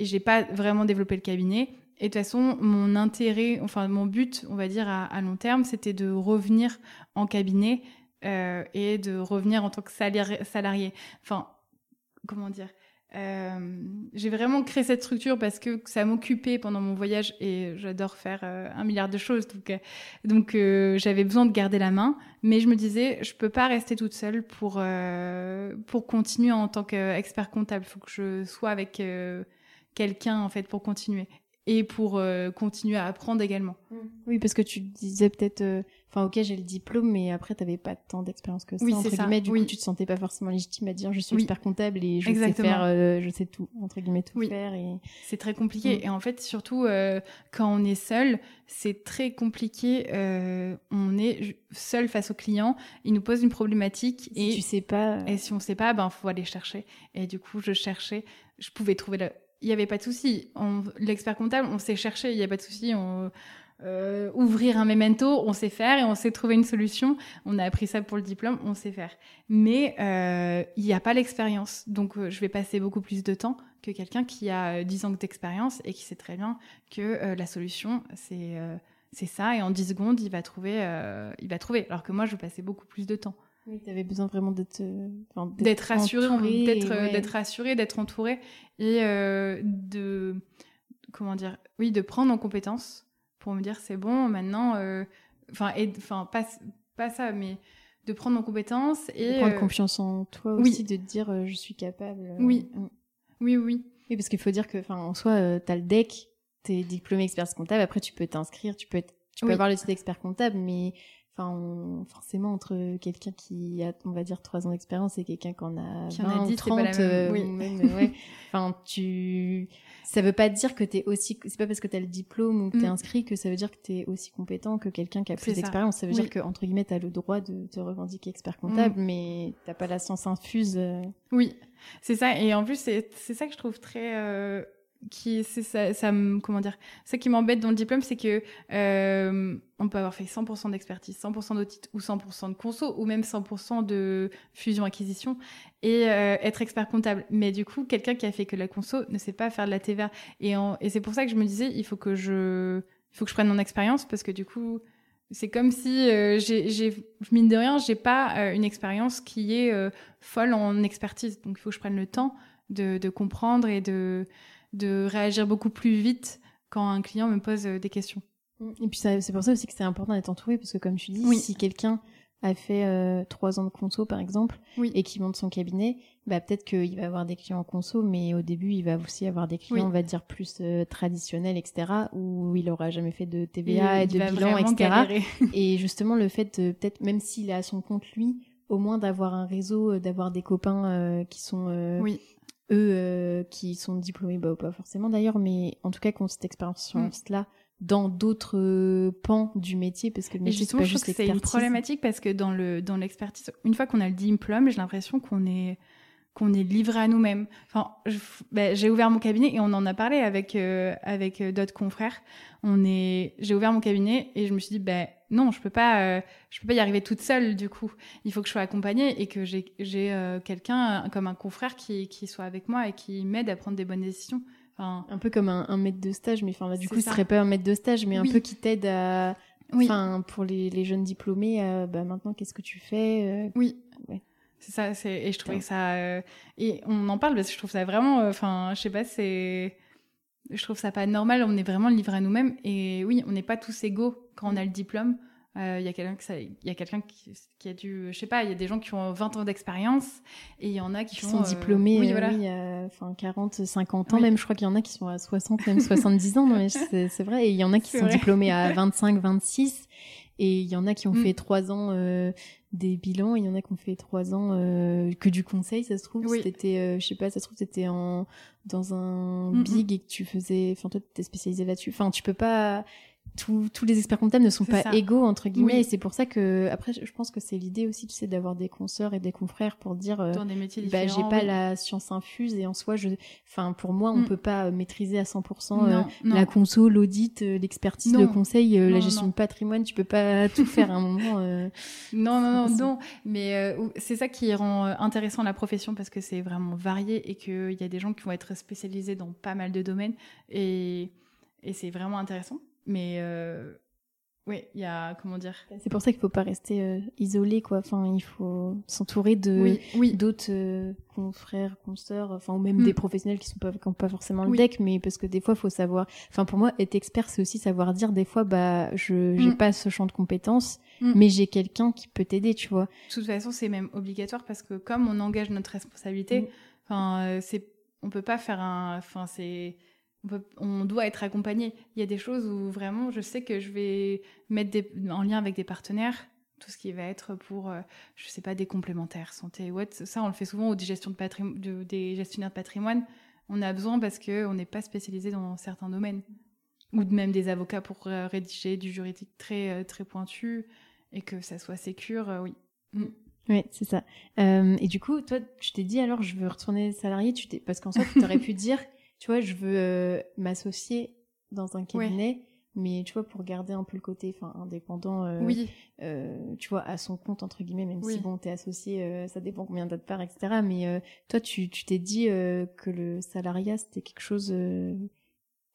et j'ai pas vraiment développé le cabinet. Et de toute façon, mon intérêt, enfin mon but, on va dire à, long terme, c'était de revenir en cabinet euh, et de revenir en tant que salari- salarié. Enfin, comment dire euh, J'ai vraiment créé cette structure parce que ça m'occupait pendant mon voyage et j'adore faire euh, un milliard de choses. Donc, j'avais besoin de garder la main, mais je me disais, je peux pas rester toute seule pour pour continuer en tant qu'expert comptable. Il faut que je sois avec quelqu'un en fait pour continuer et pour euh, continuer à apprendre également. Oui, parce que tu disais peut-être, euh, enfin ok, j'ai le diplôme, mais après t'avais pas tant d'expérience que ça Oui, entre c'est ça, guillemets. Du oui. coup, tu te sentais pas forcément légitime à dire, je suis Oui. expert comptable et je Exactement. sais faire, euh, je sais tout entre guillemets tout Oui. faire et. C'est très compliqué. Mm. Et en fait, surtout euh, quand on est seul, c'est très compliqué. Euh, on est seul face au client. Il nous pose une problématique Si et, tu sais pas. et si on sait pas, ben faut aller chercher. Et du coup, je cherchais. Je pouvais trouver le. Il n'y avait pas de souci. L'expert comptable, on s'est cherché, il n'y a pas de souci. Euh, ouvrir un memento, on sait faire et on sait trouver une solution. On a appris ça pour le diplôme, on sait faire. Mais euh, il n'y a pas l'expérience. Donc, euh, je vais passer beaucoup plus de temps que quelqu'un qui a 10 ans d'expérience et qui sait très bien que la solution, c'est c'est ça. Et en 10 secondes, il va, trouver, il va trouver. Alors que moi, je vais passer beaucoup plus de temps. Oui, tu avais besoin vraiment d'être d'être rassuré, d'être d'être rassuré, d'être entouré et de comment dire, oui, de prendre en compétence pour me dire c'est bon, maintenant, euh, enfin, enfin pas, pas ça, mais de prendre en compétence et. De prendre euh, confiance en toi aussi, de te dire euh, je suis capable. Oui. oui, oui. Oui, parce qu'il faut dire que, enfin, en soi, tu as le deck, tu es diplômé expert comptable, après tu peux t'inscrire, tu peux, tu peux avoir le titre d'expert comptable, mais Enfin, forcément, entre quelqu'un qui a, on va dire, trois ans d'expérience et quelqu'un qui en a qui 20 en a 10, 30, euh, oui. ouais. enfin, tu, ça veut pas dire que t'es aussi, c'est pas parce que t'as le diplôme ou que t'es mm. inscrit que ça veut dire que t'es aussi compétent que quelqu'un qui a plus d'expérience. Ça. veut dire que, entre guillemets, t'as le droit de te revendiquer expert comptable, mm. mais t'as pas la science infuse. Euh. Oui, c'est ça. Et en plus, c'est ça que je trouve très, euh, qui c'est ça, qui m'embête dans le diplôme c'est que euh, on peut avoir fait 100% d'expertise 100% d'audit ou 100% de conso ou même 100% de fusion acquisition et euh, être expert comptable. Mais du coup quelqu'un qui a fait que la conso ne sait pas faire de la TVA et, c'est pour ça que je me disais il faut que je il faut que je prenne mon expérience parce que du coup c'est comme si euh, mine de rien j'ai pas une expérience qui est folle en expertise. Donc il faut que je prenne le temps de comprendre et de de réagir beaucoup plus vite quand un client me pose euh, des questions. Et puis c'est pour ça aussi que c'est important d'être entouré parce que comme tu dis, si quelqu'un a fait euh, trois ans de conso par exemple et qui monte son cabinet, bah peut-être qu'il va avoir des clients en conso, mais au début il va aussi avoir des clients, on va dire plus euh, traditionnels, etc. Où il aura jamais fait de TVA et, de bilan, etc. et justement le fait peut-être même s'il est à son compte lui, au moins d'avoir un réseau, d'avoir des copains qui sont oui eux euh, qui sont diplômés, bah, pas forcément d'ailleurs, mais en tout cas qui ont cette expérience-là mm. dans d'autres euh, pans du métier, parce que le métier, c'est pas juste C'est une problématique parce que dans le dans l'expertise, une fois qu'on a le diplôme, j'ai l'impression qu'on est qu'on est livré à nous-mêmes. Enfin, bah, j'ai ouvert mon cabinet et on en a parlé avec euh, avec d'autres confrères. On est, j'ai ouvert mon cabinet et je me suis dit, ben non, je peux pas, euh, je peux pas y arriver toute seule du coup. Il faut que je sois accompagnée et que j'ai, j'ai euh, quelqu'un comme un confrère qui, qui soit avec moi et qui m'aide à prendre des bonnes décisions. Enfin, un peu comme un, un maître de stage, mais enfin du coup, ce serait pas un maître de stage, mais un peu qui t'aide à, enfin pour les, les, jeunes diplômés, bah maintenant qu'est-ce que tu fais euh, Oui. Ouais. C'est ça, c'est et je trouvais que ça et on en parle parce que je trouve ça vraiment, enfin, je sais pas, c'est je trouve ça pas normal. On est vraiment livré à nous-mêmes. Et oui, on n'est pas tous égaux quand on a le diplôme. Il euh, y a quelqu'un qui, a quelqu'un qui, qui, a dû, je sais pas, il y a des gens qui ont 20 ans d'expérience et il y en a qui, sont euh, diplômés, oui, voilà. oui, enfin 40, 50 ans même. Je crois qu'il y en a qui sont à 60, même 70 ans. C'est vrai. Et il y en a qui sont diplômés à 25, 26. Et il y en a qui ont mm. fait trois ans euh, des bilans, il y en a qui ont fait trois ans euh, que du conseil, ça se trouve. Oui. C'était, euh, je sais pas, ça se trouve c'était en dans un big et que tu faisais, enfin toi t'es spécialisé là-dessus. Enfin tu peux pas tous les experts comptables ne sont pas égaux entre guillemets et c'est pour ça que après je pense que c'est l'idée aussi tu sais d'avoir des consoeurs et des confrères pour dire euh, dans des métiers bah j'ai pas la science infuse et en soi je enfin pour moi on mm. peut pas maîtriser à 100% euh, la conso l'audit euh, l'expertise le conseil la gestion de patrimoine tu peux pas tout faire à un moment non non non non. Mais c'est ça qui rend intéressant la profession parce que c'est vraiment varié et qu'il y a des gens qui vont être spécialisés dans pas mal de domaines et et c'est vraiment intéressant mais euh, oui, il y a comment dire? C'est pour ça qu'il faut pas rester euh, isolé, quoi. Enfin, il faut s'entourer de oui, d'autres euh, confrères, consoeurs, enfin ou même mm. des professionnels qui sont pas qui ont pas forcément le deck, mais parce que des fois, il faut savoir. Enfin, pour moi, être expert, c'est aussi savoir dire des fois, bah, je j'ai mm. pas ce champ de compétences, mm. mais j'ai quelqu'un qui peut t'aider, tu vois. De toute façon, c'est même obligatoire parce que comme on engage notre responsabilité, enfin, c'est on peut pas faire un, enfin, c'est on, doit être accompagné. Il y a des choses où vraiment, je sais que je vais mettre en lien avec des partenaires tout ce qui va être pour, je euh, je sais pas, des complémentaires, santé ou Ça, on le fait souvent aux de, des gestionnaires de patrimoine. On a besoin parce qu'on n'est pas spécialisé dans certains domaines. Ou même des avocats pour euh, rédiger du juridique très, euh, très pointu et que ça soit sécure, oui. Mm. Oui, c'est ça. et du coup, toi, je t'ai dit alors, je veux retourner salarié, tu parce qu'en soi, tu aurais pu dire, tu vois, je veux m'associer dans un cabinet mais tu vois pour garder un peu le côté enfin indépendant euh, oui. euh, tu vois à son compte entre guillemets même si bon t'es associé euh, ça dépend combien t'as de parts etc mais euh, toi tu tu t'es dit euh, que le salariat c'était quelque chose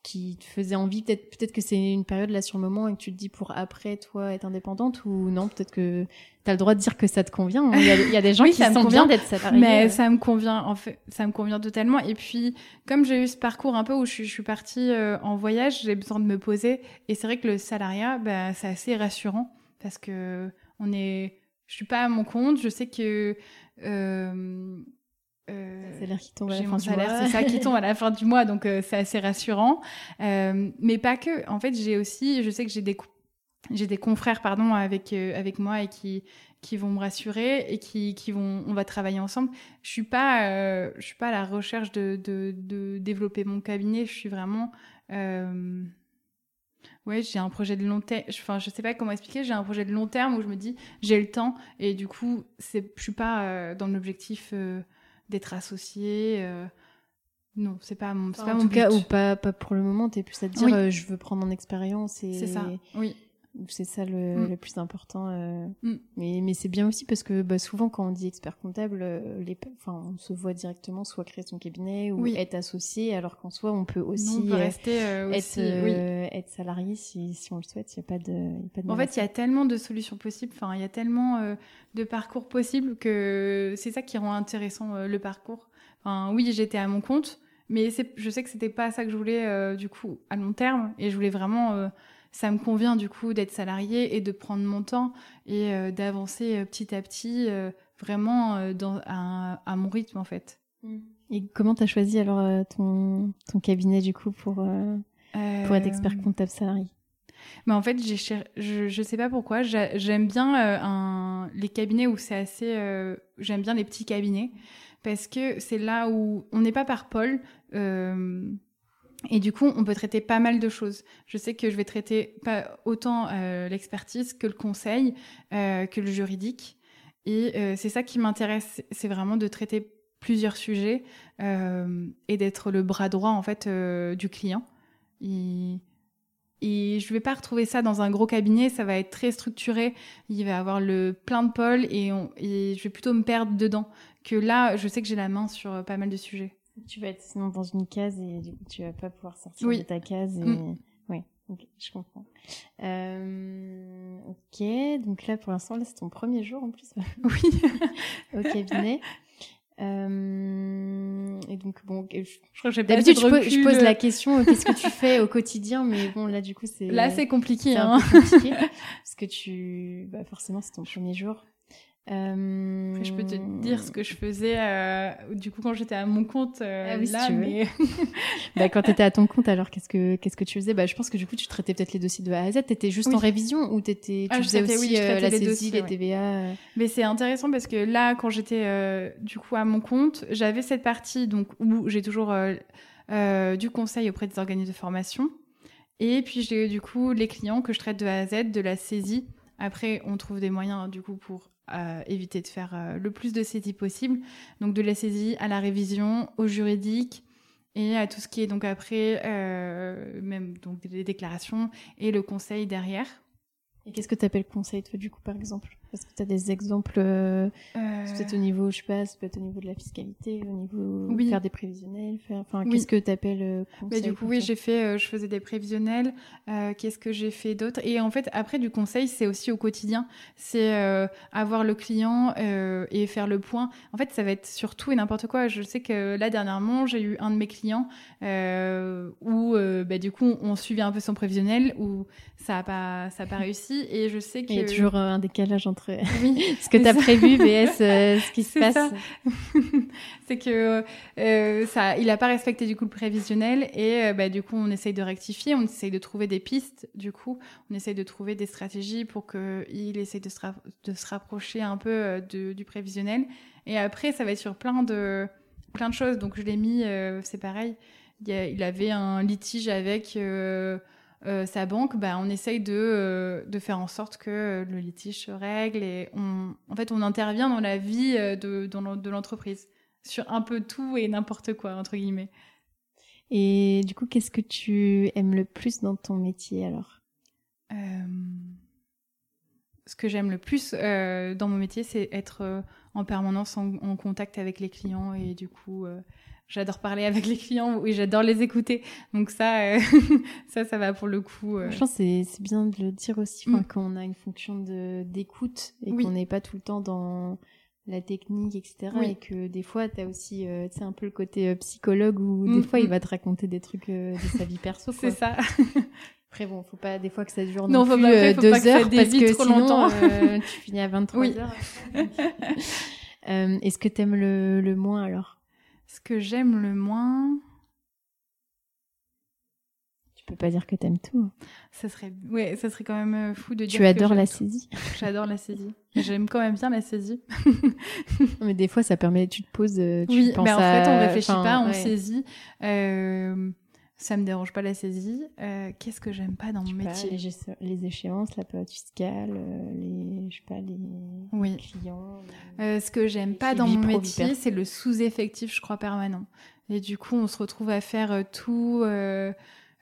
qui te faisait envie peut-être peut-être que c'est une période là sur le moment et que tu te dis pour après toi être indépendante ou non peut-être que tu as le droit de dire que ça te convient il y a, il y a des gens qui ça sont bien d'être salariés mais ça me convient en fait ça me convient totalement. Et puis comme j'ai eu ce parcours un peu où je, suis, je suis partie euh, en voyage j'ai besoin de me poser. Et c'est vrai que le salariat bah, c'est assez rassurant parce que on est je suis pas à mon compte. Je sais que euh, euh, salaire qui tombe à la fin du mois. C'est ça qui tombe à la fin du mois, donc euh, c'est assez rassurant. Euh, mais pas que. En fait, j'ai aussi, je sais que j'ai des j'ai des confrères pardon avec euh, avec moi et qui qui vont me rassurer et qui qui vont on va travailler ensemble. Je suis pas je suis pas à la recherche de, de de développer mon cabinet. Je suis vraiment Ouais, j'ai un projet de long terme. Enfin, je sais pas comment expliquer. J'ai un projet de long terme où je me dis j'ai le temps et du coup, c'est, je suis pas dans l'objectif d'être associé. Euh, non, c'est pas mon, c'est pas en tout cas, ou pas, pas pour le moment. T'es plus à te dire, euh, je veux prendre en expérience et. C'est ça. Oui. C'est ça le, mm. le, plus important. Euh... Mm. Mais, mais c'est bien aussi parce que bah, souvent, quand on dit expert comptable, euh, les, enfin, on se voit directement soit créer son cabinet ou être associé, alors qu'en soi, on peut aussi on peut rester, euh, être, aussi, oui. être salarié si, si on le souhaite. Il n'y a pas de. Y a pas de en fait, il y a tellement de solutions possibles. Enfin, il y a tellement de parcours possibles que c'est ça qui rend intéressant le parcours. Enfin, oui, j'étais à mon compte, mais je sais que c'était pas ça que je voulais du coup à long terme, et je voulais vraiment ça me convient du coup d'être salarié et de prendre mon temps et euh, d'avancer euh, petit à petit euh, vraiment dans, à, à, mon rythme en fait. Mm. Et comment tu as choisi alors ton, ton cabinet du coup pour, pour être expert comptable salarié? mais en fait, j'ai je, je sais pas pourquoi, j'aime bien un, les cabinets où c'est assez. j'aime bien les petits cabinets parce que c'est là où on n'est pas par pôle. Et du coup, on peut traiter pas mal de choses. Je sais que je vais traiter pas autant euh, l'expertise que le conseil, euh, que le juridique. Et euh, c'est ça qui m'intéresse, c'est vraiment de traiter plusieurs sujets et d'être le bras droit en fait du client. Et, et je vais pas retrouver ça dans un gros cabinet, ça va être très structuré. Il va avoir le plein de pôles et, et je vais plutôt me perdre dedans. Que là, je sais que j'ai la main sur pas mal de sujets. Tu vas être sinon dans une case et du coup tu vas pas pouvoir sortir de ta case. Et... Mm. Oui, je comprends. Euh, ok, donc là pour l'instant là c'est ton premier jour en plus. oui. au cabinet. Euh, et donc bon, je, crois que j'ai d'habitude je, pose, je pose la question euh, qu'est-ce que tu fais au quotidien, mais bon là du coup c'est là c'est compliqué, hein. un peu compliqué parce que tu, bah forcément c'est ton premier jour. Euh... je peux te dire ce que je faisais euh, du coup quand j'étais à mon compte euh, ah oui, là, si mais bah, quand tu étais à ton compte, alors qu'est-ce que qu'est-ce que tu faisais? Bah je pense que du coup tu traitais peut-être les dossiers de A à Z. T'étais juste oui. en révision ou t'étais tu ah, faisais traitais, aussi oui, euh, la les saisie, dossiers, les. TVA. euh. Mais c'est intéressant parce que là, quand j'étais euh, du coup à mon compte, j'avais cette partie donc où j'ai toujours euh, euh, du conseil auprès des organismes de formation. Et puis j'ai du coup les clients que je traite de A à Z, de la saisie. Après, on trouve des moyens du coup pour euh, éviter de faire euh, le plus de saisie possible. Donc de la saisie à la révision, au juridique et à tout ce qui est donc après euh, même donc les déclarations et le conseil derrière. Et qu'est-ce que tu appelles conseil toi du coup par exemple? Parce que tu as des exemples euh, Euh, peut-être au niveau, je sais pas, peut-être au niveau de la fiscalité, au niveau Oui. faire des prévisionnels, faire enfin Oui. qu'est-ce que tu appelles euh, Bah, du coup, oui, j'ai fait, euh, je faisais des prévisionnels. Qu'est-ce que j'ai fait d'autre Et en fait, après du conseil, c'est aussi au quotidien. C'est avoir le client et faire le point. En fait, ça va être sur tout et n'importe quoi. Je sais que là dernièrement, j'ai eu un de mes clients où, bah, du coup, on suivait un peu son prévisionnel où ça a pas, ça a pas réussi. Et je sais que Il y a toujours un décalage entre oui, ce que tu as ça. prévu vs euh, ce qui se passe. c'est que euh, ça, il a pas respecté du coup le prévisionnel et euh, bah, du coup on essaye de rectifier, on essaye de trouver des pistes. Du coup, on essaye de trouver des stratégies pour que il essaye de se, de se rapprocher un peu de, du prévisionnel. Et après, ça va être sur plein de plein de choses. Donc je l'ai mis, c'est pareil. Il, y a- il avait un litige avec. Euh, sa banque, bah, on essaye de, euh, de faire en sorte que euh, le litige se règle et on, en fait, on intervient dans la vie de, de l'entreprise sur un peu tout et n'importe quoi, entre guillemets. Et du coup, qu'est-ce que tu aimes le plus dans ton métier alors? Euh, Ce que j'aime le plus dans mon métier, c'est être en permanence en, en, contact avec les clients et du coup, j'adore parler avec les clients et j'adore les écouter. Donc ça, ça, ça va pour le coup. Je pense que c'est bien de le dire aussi mm. quand on a une fonction d'écoute et qu'on n'est pas tout le temps dans la technique, etc. Et que des fois, tu as aussi euh, un peu le côté euh, psychologue où des mm, fois, il mm. va te raconter des trucs euh, de sa vie perso. C'est ça. Après, bon, faut pas des fois que ça dure non, plus euh, deux heures parce que trop sinon, longtemps. tu finis à 23 heures. Est-ce que t'aimes le, le moins alors? Ce que j'aime le moins peux pas dire que t'aimes tout. Hein. Ça serait, ouais, ça serait quand même euh, fou de dire. Tu adores la saisie. J'adore la saisie. J'aime quand même bien la saisie. mais des fois, ça permet, tu te poses, euh, tu oui, penses mais en fait, on réfléchit pas, on saisit. Euh, ça me dérange pas la saisie. Euh, Qu'est-ce que j'aime pas dans mon métier? les, échéances, la période fiscale, les, je sais pas, les oui. clients. ce que j'aime pas dans mon métier, c'est le sous-effectif, je crois, permanent. Et du coup, on se retrouve à faire tout.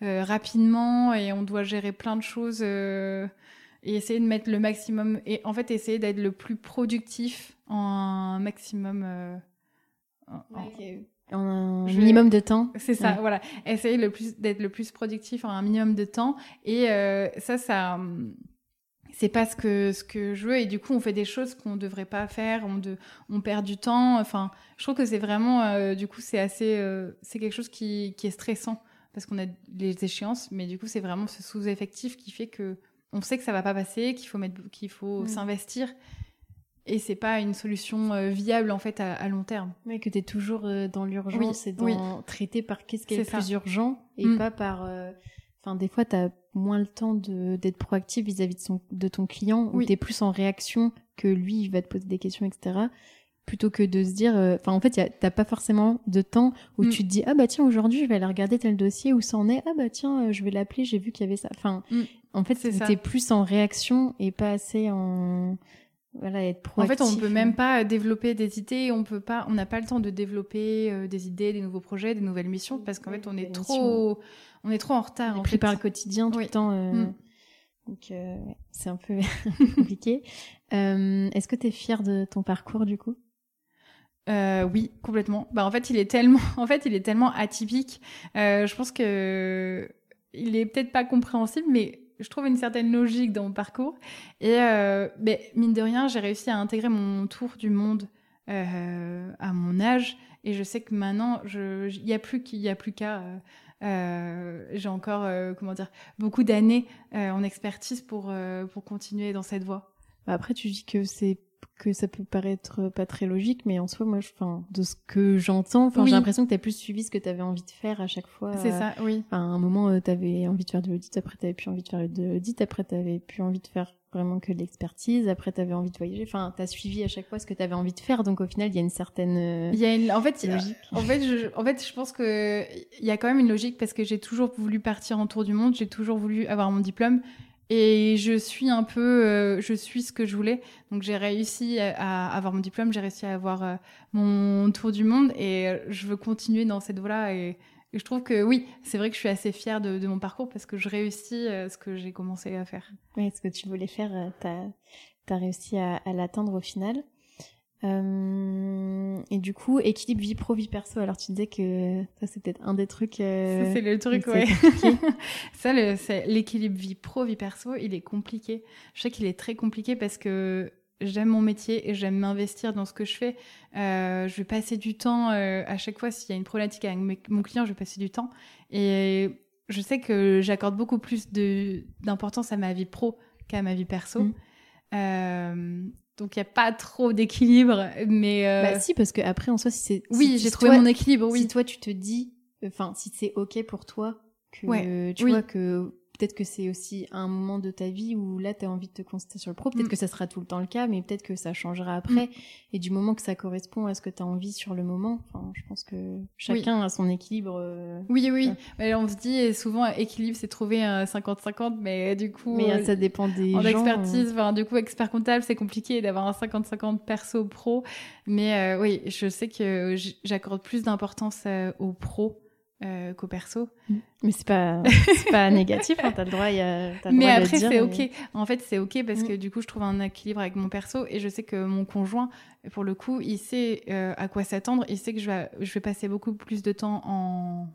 Euh, rapidement et on doit gérer plein de choses euh, et essayer de mettre le maximum et en fait essayer d'être le plus productif en un maximum euh, en, un minimum de temps. C'est ça voilà. Essayer le plus d'être le plus productif en un minimum de temps. Et ça ça c'est pas ce que ce que je veux. Et du coup on fait des choses qu'on devrait pas faire. On de on perd du temps. Enfin je trouve que c'est vraiment du coup c'est assez c'est quelque chose qui qui est stressant. Parce qu'on a les échéances, mais du coup, c'est vraiment ce sous-effectif qui fait que on sait que ça va pas passer, qu'il faut mettre, qu'il faut mm. s'investir. Et c'est pas une solution euh, viable en fait à, long terme. Mais que tu es toujours euh, dans l'urgence et dans traiter par qu'est-ce qui est, le plus urgent et mm. pas par. Euh, enfin, des fois, tu as moins le temps d'être proactif vis-à-vis de, son, de ton client, ou tu es plus en réaction que lui, il va te poser des questions, etc plutôt que de se dire euh, enfin en fait t'as pas forcément de temps où mm. tu te dis ah bah tiens aujourd'hui je vais aller regarder tel dossier où ça en est ah bah tiens euh, je vais l'appeler j'ai vu qu'il y avait ça enfin mm. en fait c'était plus en réaction et pas assez en voilà être proactif en fait on peut même pas développer des idées on peut pas on n'a pas le temps de développer euh, des idées des nouveaux projets des nouvelles missions parce qu'en fait on est trop on est trop en retard on, prépare le quotidien tout le temps mm. donc c'est un peu compliqué est-ce que tu es fière de ton parcours du coup? Euh, oui, complètement. Bah en fait, il est tellement, en fait, il est tellement atypique. Euh, je pense que il est peut-être pas compréhensible, mais je trouve une certaine logique dans mon parcours. Et euh, mais mine de rien, j'ai réussi à intégrer mon tour du monde euh, à mon âge. Et je sais que maintenant, il y a plus qu'à. Euh, j'ai encore, euh, comment dire, beaucoup d'années en expertise pour pour continuer dans cette voie. Bah, après, tu dis que c'est que ça peut paraître pas très logique, mais en soi, moi, enfin, de ce que j'entends, j'ai l'impression que tu as plus suivi ce que tu avais envie de faire à chaque fois. C'est ça, oui. à un moment, euh, tu avais envie de faire de l'audit, après tu avais plus envie de faire de l'audit, après tu avais plus envie de faire vraiment que de l'expertise, après tu avais envie de voyager, enfin, tu as suivi à chaque fois ce que tu avais envie de faire, donc au final, il y a une certaine euh, Il y a une en fait, logique. En fait, je en fait, je pense que il y a quand même une logique parce que j'ai toujours voulu partir en tour du monde, j'ai toujours voulu avoir mon diplôme et je suis un peu, euh, je suis ce que je voulais. Donc j'ai réussi à avoir mon diplôme, j'ai réussi à avoir euh, mon tour du monde et euh, je veux continuer dans cette voie-là. Et, je trouve que oui, c'est vrai que je suis assez fière de, mon parcours parce que je réussis ce que j'ai commencé à faire. Oui, ce que tu voulais faire, tu as, réussi à, à l'atteindre au final. Euh, et du coup, équilibre vie pro vie perso. Alors tu disais que ça c'est peut-être un des trucs. Euh, c'est le truc, ouais. ça, l'équilibre vie pro vie perso, il est compliqué. Je sais qu'il est très compliqué parce que j'aime mon métier et j'aime m'investir dans ce que je fais. Euh, je vais passer du temps à chaque fois s'il y a une problématique avec mon client, je vais passer du temps. Et je sais que j'accorde beaucoup plus d'importance à ma vie pro qu'à ma vie perso. Mm. Donc il y a pas trop d'équilibre, mais euh... bah si parce que après en soi si c'est oui j'ai trouvé mon équilibre. Oui. Si toi tu te dis, enfin si c'est ok pour toi que tu vois que peut-être que c'est aussi un moment de ta vie où là tu as envie de te concentrer sur le pro, peut-être mm. que ça sera tout le temps le cas, mais peut-être que ça changera après. Mm. Et du moment que ça correspond à ce que tu as envie sur le moment, enfin, je pense que chacun a son équilibre. Euh, oui, oui. Mais on se dit souvent équilibre, c'est trouver un 50-50, mais du coup. Mais euh, ça dépend des en gens. expertise, enfin, du coup, expert comptable, c'est compliqué d'avoir un 50-50 perso pro. Mais euh, oui, je sais que j'accorde plus d'importance au pro euh, qu'au perso. Mais c'est pas, pas négatif, hein, t'as le droit, y a, as le mais droit après, c'est mais- ok. En fait, c'est ok parce Mm. que du coup, je trouve un équilibre avec mon perso et je sais que mon conjoint, pour le coup, il sait euh, à quoi s'attendre. Il sait que je vais, je vais passer beaucoup plus de temps en...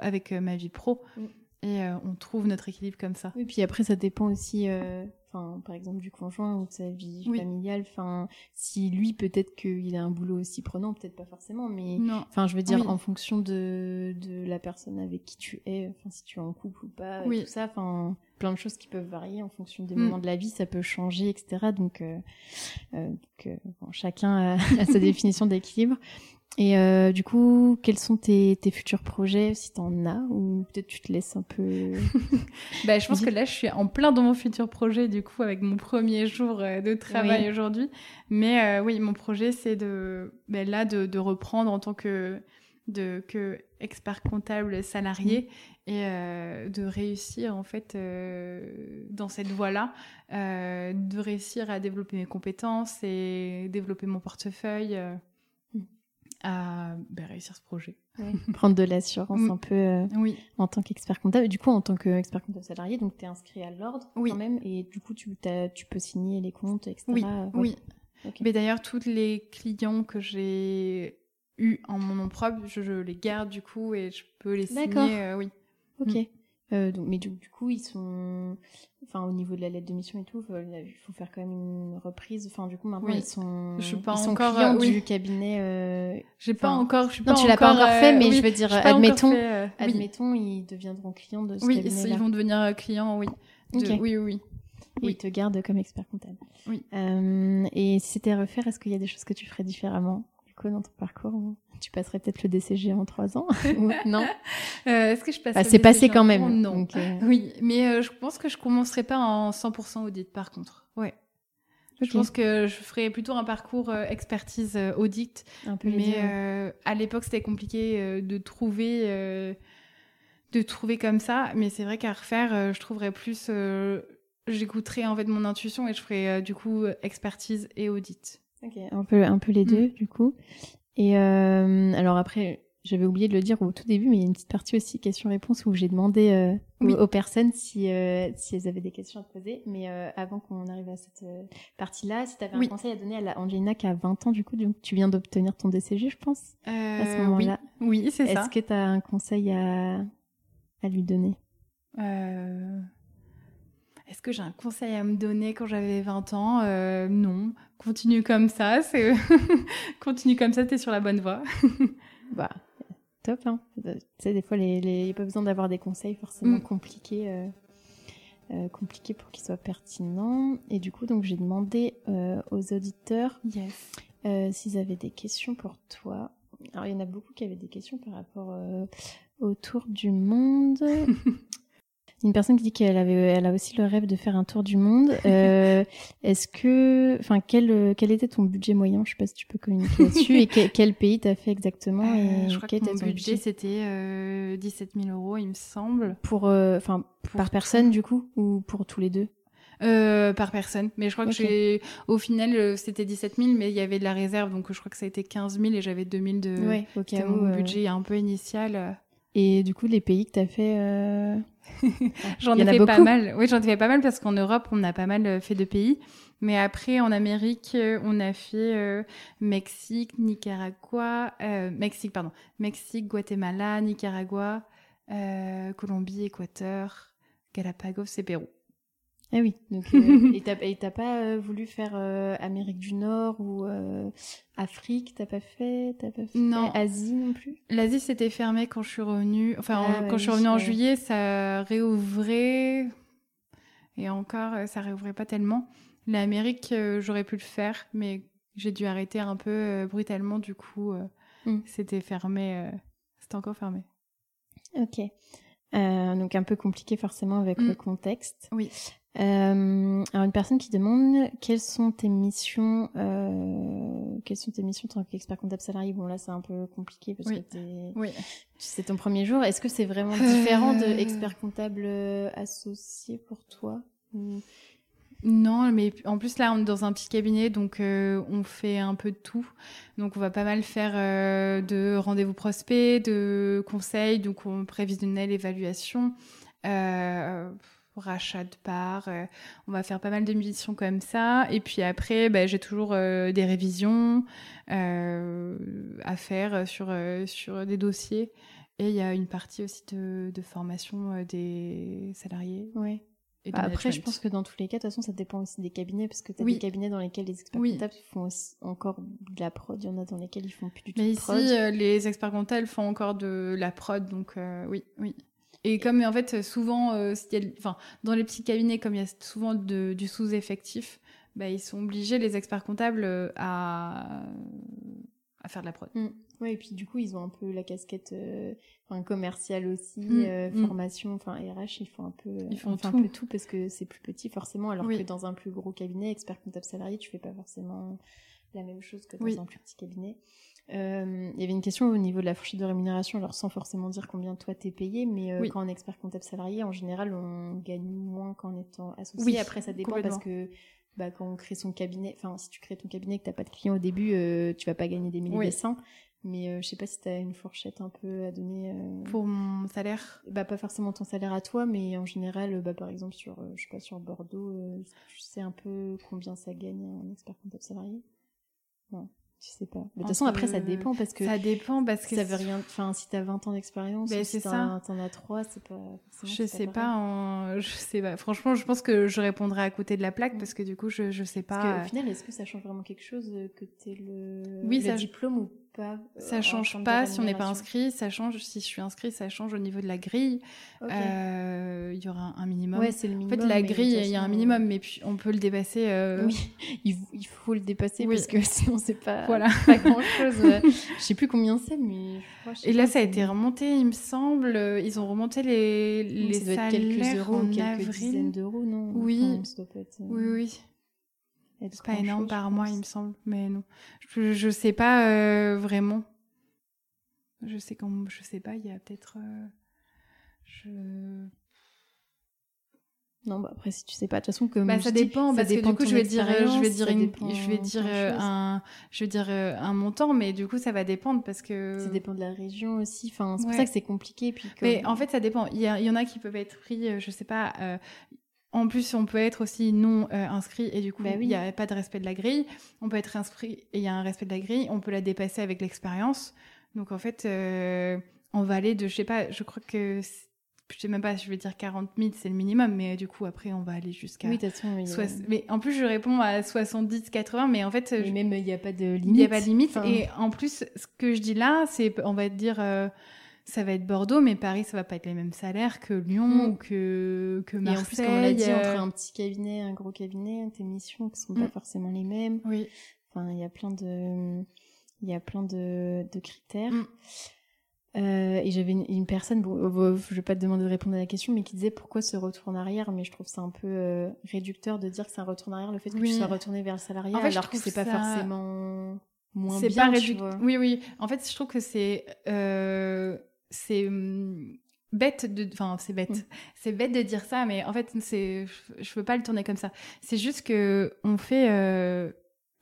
avec euh, ma vie pro Mm. et on trouve notre équilibre comme ça. Oui, puis après, ça dépend aussi, enfin, par exemple, du conjoint ou de sa vie Oui. familiale. Enfin, si lui, peut-être qu'il a un boulot aussi prenant, peut-être pas forcément, mais Non. Enfin, je veux dire, Oui. en fonction de, de la personne avec qui tu es, enfin, si tu es en couple ou pas, Oui. tout ça, enfin, plein de choses qui peuvent varier en fonction des Mm. moments de la vie, ça peut changer, etc. Donc, euh, euh, donc, euh, bon, chacun a, a sa définition d'équilibre. Et euh, du coup, quels sont tes, tes futurs projets, si t'en as, ou peut-être tu te laisses un peu... Bah, je pense que là, je suis en plein dans mon futur projet, du coup, avec mon premier jour euh, de travail Oui. aujourd'hui. Mais euh, oui, mon projet, c'est de, bah, là, de, de reprendre en tant que, de, que expert comptable salarié et euh, de réussir, en fait, euh, dans cette voie-là, euh, de réussir à développer mes compétences et développer mon portefeuille. À bah, réussir ce projet. prendre de l'assurance Mm. un peu euh, Oui. en tant qu'expert comptable. Du coup, en tant qu'expert comptable salarié, donc tu es inscrit à l'ordre Oui. quand même, et du coup, tu, peux signer les comptes, etc. Oui, Ouais. oui. Mais d'ailleurs, tous les clients que j'ai eus en mon nom propre, je, je les garde du coup et je peux les signer. euh, oui. Ok. Mm. Euh, donc, mais du, du coup, ils sont. Enfin, au niveau de la lettre de mission et tout, il faut faire quand même une reprise. Enfin, du coup, maintenant, Oui. ils sont. Je suis pas ils sont encore, clients euh, oui. du cabinet. euh, J'ai pas encore. Je suis Non, pas tu l'as pas encore euh, fait, mais oui, je veux dire, admettons, fait, euh, oui. admettons, ils deviendront clients de ce Oui, ils, cabinet-là. ils vont devenir euh, clients, oui. De- Ok. Oui, oui, oui. Et oui. ils te gardent comme expert comptable. Oui. Euh, et si c'était à refaire, est-ce qu'il y a des choses que tu ferais différemment du coup dans ton parcours ou? Tu passerais peut-être le DCG en trois ans Non? Euh, Est-ce que je passe Bah, C'est passé quand même. Non. donc, euh, Oui, mais euh, je pense que je commencerai pas en 100% audit par contre. Ouais. Je pense que je ferai plutôt un parcours expertise audit un peu Mais à l'époque, c'était compliqué de trouver, de trouver comme ça. Mais c'est vrai qu'à refaire, je trouverais plus. J'écouterais en fait mon intuition et je ferais du coup expertise et audit. Ok, un peu, un peu les Mm. deux, du coup. Et euh, alors après, j'avais oublié de le dire au tout début, mais il y a une petite partie aussi questions-réponses où j'ai demandé euh, aux- Oui. aux, personnes si, euh, si elles avaient des questions à te poser. Mais euh, avant qu'on arrive à cette partie-là, si tu avais Oui. un conseil à donner à la Angelina qui a 20 ans, du coup, donc tu viens d'obtenir ton DCG, je pense, à ce moment-là. Oui, oui c'est ça. Est-ce que tu as un conseil à, à lui donner? Euh, Est-ce que j'ai un conseil à me donner quand j'avais 20 ans? Euh, Non. Continue comme ça. C'est continue comme ça. T'es sur la bonne voie. Bah, top, hein. Tu sais, des fois, il les... n'y a pas besoin d'avoir des conseils forcément Mm. compliqués, euh, euh, compliqués pour qu'ils soient pertinents. Et du coup, donc, j'ai demandé euh, aux auditeurs Yes. euh, s'ils avaient des questions pour toi. Alors, il y en a beaucoup qui avaient des questions par rapport euh, au tour du monde. Une personne qui dit qu'elle avait, elle a aussi le rêve de faire un tour du monde. Euh, Est-ce que, enfin, quel, quel était ton budget moyen? Je sais pas si tu peux communiquer là-dessus. et quel, quel pays t'as fait exactement Euh, je crois que mon budget c'était euh, 17 000 euros, il me semble. pour, euh, enfin, par personne du coup ou pour tous les deux? Euh, par personne. Mais je crois Ok. que j'ai. Au final, c'était 17 000, mais il y avait de la réserve, donc je crois que ça a été 15 000 et j'avais 2 000 de. Ouais, où. mon euh, budget un peu initial. Et du coup, les pays que t'as fait. euh, J'en ai fait pas mal. Oui, j'en ai fait pas mal parce qu'en Europe, on a pas mal euh, fait de pays. Mais après, en Amérique, euh, on a fait euh, Mexique, Nicaragua, euh, Mexique, pardon, Mexique, Guatemala, Nicaragua, euh, Colombie, Équateur, Galapagos et Pérou. Ah oui. Donc, euh, et t'as pas euh, voulu faire euh, Amérique du Nord ou euh, Afrique? T'as pas fait T'as pas fait Non. Asie non plus? L'Asie s'était fermée quand je suis revenue. Enfin, Ah en- ouais, quand je suis revenue en juillet, ça réouvrait. Et encore, ça réouvrait pas tellement. L'Amérique, j'aurais pu le faire, mais j'ai dû arrêter un peu brutalement. Du coup, euh, Mm. c'était fermé. C'était encore fermé. Ok. Euh, donc un peu compliqué forcément avec Mm. le contexte. Oui. Euh, alors une personne qui demande quelles sont tes missions, euh, quelles sont tes missions en tant qu'expert comptable salarié? Bon là c'est un peu compliqué parce Oui. que Oui. c'est ton premier jour. Est-ce que c'est vraiment différent de Euh. expert comptable euh, associé pour toi? Ou Non, mais en plus là, on est dans un petit cabinet, donc on fait un peu de tout. Donc on va pas mal faire de rendez-vous prospects, de conseils, donc on prévisionnel, évaluation, euh, rachat de parts. euh, on va faire pas mal de missions comme ça. Et puis après, bah, j'ai toujours euh, des révisions euh, à faire sur, sur des dossiers. Et il y a une partie aussi de, de formation des salariés. Ouais. Et Bah, après, je pense que dans tous les cas, de toute façon, ça dépend aussi des cabinets, parce que tu as Oui. des cabinets dans lesquels les experts Oui. comptables font aussi encore de la prod, il y en a dans lesquels ils font plus du tout Mais de ici, prod. les experts comptables font encore de la prod, donc oui, oui. Et comme en fait, souvent, euh, s'il y a- enfin, dans les petits cabinets, comme il y a souvent de- du sous-effectif, bah, ils sont obligés, les experts comptables, euh, à, à faire de la prod. Ouais, et puis du coup, ils ont un peu la casquette euh, enfin, commerciale aussi, Mm, euh, mm. formation, enfin RH, ils font un peu, Ils font tout. un peu tout parce que c'est plus petit forcément, alors Oui. que dans un plus gros cabinet, expert comptable salarié, tu fais pas forcément la même chose que dans Oui. un plus petit cabinet. Euh, Il y avait une question au niveau de la fourchette de rémunération, alors sans forcément dire combien toi t'es payé, mais euh, Oui. quand on est expert comptable salarié, en général, on gagne moins qu'en étant associé. Oui, Après, ça dépend parce que bah, quand on crée son cabinet, enfin, si tu crées ton cabinet et que t'as pas de clients au début, euh, tu vas pas gagner des milliers Oui. des cents. Mais euh, je sais pas si tu as une fourchette un peu à donner. Pour mon salaire, bah, pas forcément ton salaire à toi, mais en général, bah, par exemple, sur, je sais pas, sur Bordeaux, tu sais un peu combien ça gagne un expert comptable salarié? Non, tu sais pas. Mais De toute façon, après, ça dépend parce que ça dépend parce que ça veut rien. Enfin, si t'as 20 ans d'expérience, Ben, si t'en as 3, c'est pas. je sais pas, en- je sais pas. Franchement, je pense que je répondrai à côté de la plaque Mm. parce que du coup, je, je sais Parce pas. qu'au final, est-ce que ça change vraiment quelque chose euh, que t'aies le, Oui, le ça- diplôme ou pas euh, Ça en change pas si on n'est pas inscrit, ça change si je suis inscrit, ça change au niveau de la grille. Euh, Il y aura un minimum. Ouais, c'est le en minimum. fait, la grille, il y a un minimum, mais puis on peut le dépasser. euh, Oui, il, il faut le dépasser Oui. parce que sinon c'est pas, Voilà. pas grand chose. je sais plus combien c'est, mais crois. Et là, ça a été remonté, il me semble. Euh, Ils ont remonté les, Oui, les ça doit être quelques euros, en quelques avril. dizaines d'euros, non? Oui. Enfin, euh, Oui, oui. C'est pas énorme par mois, il me semble. Mais non. Je, je sais pas euh, vraiment. Je sais quand, je sais pas, il y a peut-être. euh, je... Non, bah après, si tu sais pas, de toute façon, comme Bah, ça dépend ça parce que du coup je vais dire euh, je vais dire ça une- dépend je vais dire un je vais dire un montant mais du coup ça va dépendre parce que Ça dépend de la région aussi. Enfin, c'est pour ça que c'est compliqué. Puis mais en fait ça dépend il y, a- il y en a qui peuvent être pris je sais pas euh, en plus, on peut être aussi non euh, inscrit et du coup, Bah il oui. n'y a pas de respect de la grille. On peut être inscrit et il y a un respect de la grille. On peut la dépasser avec l'expérience. Donc en fait, euh, on va aller de, je sais pas, je crois que, je sais même pas, je vais dire 40 000, c'est le minimum, mais du coup, après, on va aller jusqu'à. oui, a- soix- Mais en plus, je réponds à 70, 80, mais en fait, mais je- même il n'y a pas de limite. il n'y a pas de limite. Enfin, Et en plus, ce que je dis là, c'est, on va dire, euh, ça va être Bordeaux, mais Paris, ça va pas être les mêmes salaires que Lyon Mm. ou que, que Et Marseille. en plus, comme on l'a dit, euh, entre un petit cabinet et un gros cabinet, tes missions qui sont pas Mm. forcément les mêmes. Oui. Enfin, il y a plein de, il y a plein de, de critères. Mm. Euh, et j'avais une, une personne, bon, euh, je vais pas te demander de répondre à la question, mais qui disait pourquoi ce retour en arrière. Mais je trouve ça un peu euh, réducteur de dire que c'est un retour en arrière, le fait que Oui. tu sois retourné vers le salariat, En fait, je alors que c'est pas ça- forcément moins c'est bien. pas réducteur. Oui, oui. En fait, je trouve que c'est euh, c'est hum, bête de, enfin, c'est bête. Mm. C'est bête de dire ça, mais en fait, c'est, je, veux pas le tourner comme ça. C'est juste que on fait. euh,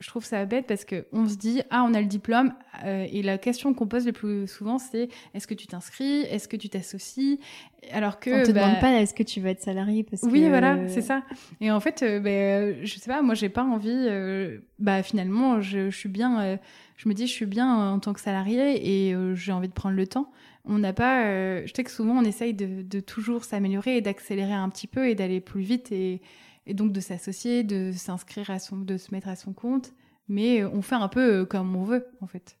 je trouve ça bête parce que on se dit ah on a le diplôme euh, et la question qu'on pose le plus souvent c'est est-ce que tu t'inscris? Est-ce que tu t'associes? Alors que On te bah, demande pas est-ce que tu vas être salarié parce oui, que voilà, c'est ça. Et en fait, euh, ben, euh, je sais pas, moi, j'ai pas envie. euh, bah, finalement, je, je suis bien. Euh, je me dis, je suis bien en tant que salarié et euh, j'ai envie de prendre le temps. On n'a pas. euh, je sais que souvent, on essaye de, toujours s'améliorer et d'accélérer un petit peu et d'aller plus vite et, et donc de s'associer, de s'inscrire à son, de se mettre à son compte. Mais euh, on fait un peu euh, comme on veut, en fait.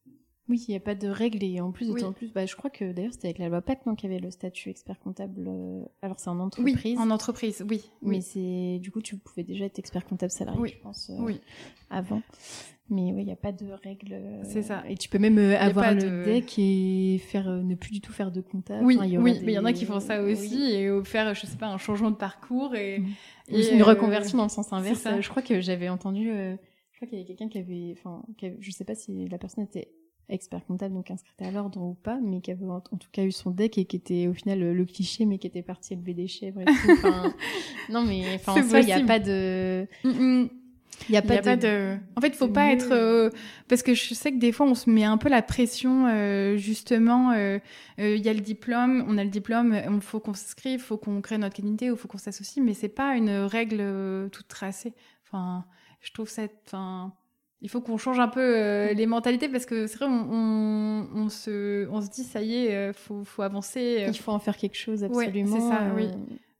Oui, il n'y a pas de règles et en plus, Oui. plus, bah, je crois que d'ailleurs c'était avec la loi PAC non, qu'il y avait le statut expert comptable. euh, Alors c'est en entreprise, en entreprise, oui. mais Oui. c'est du coup tu pouvais déjà être expert comptable salarié, Oui. je pense, euh, oui. avant. Mais oui, il n'y a pas de règles. euh, C'est ça. Et tu peux même euh, a avoir le de- deck et faire ne plus du tout faire de comptable. Oui, Enfin, y oui, des- mais il y en a qui font ça aussi Oui. et faire, je sais pas, un changement de parcours et, Mhm. et, une reconversion dans le sens inverse. Je crois que j'avais entendu, je crois qu'il y avait quelqu'un qui avait, enfin, je sais pas si la personne était expert comptable, donc inscrite à l'ordre ou pas, mais qui avait en tout cas eu son deck et qui était au final le, cliché, mais qui était parti élever des chèvres et tout. Enfin, non, mais enfin, en soi, il n'y a pas de. Mm, mm. Il y a pas, de... En fait, il faut pas être euh, parce que je sais que des fois on se met un peu la pression euh, justement. Euh, il y a le diplôme, on a le diplôme, il faut qu'on s'inscrive, il faut qu'on crée notre qualité ou il faut qu'on s'associe, mais c'est pas une règle toute tracée. Enfin, je trouve ça. Enfin, il faut qu'on change un peu euh, les mentalités parce que c'est vrai, on, on, se, on se dit ça y est, euh, faut, faut avancer. Euh. Il faut en faire quelque chose absolument. c'est ça, oui.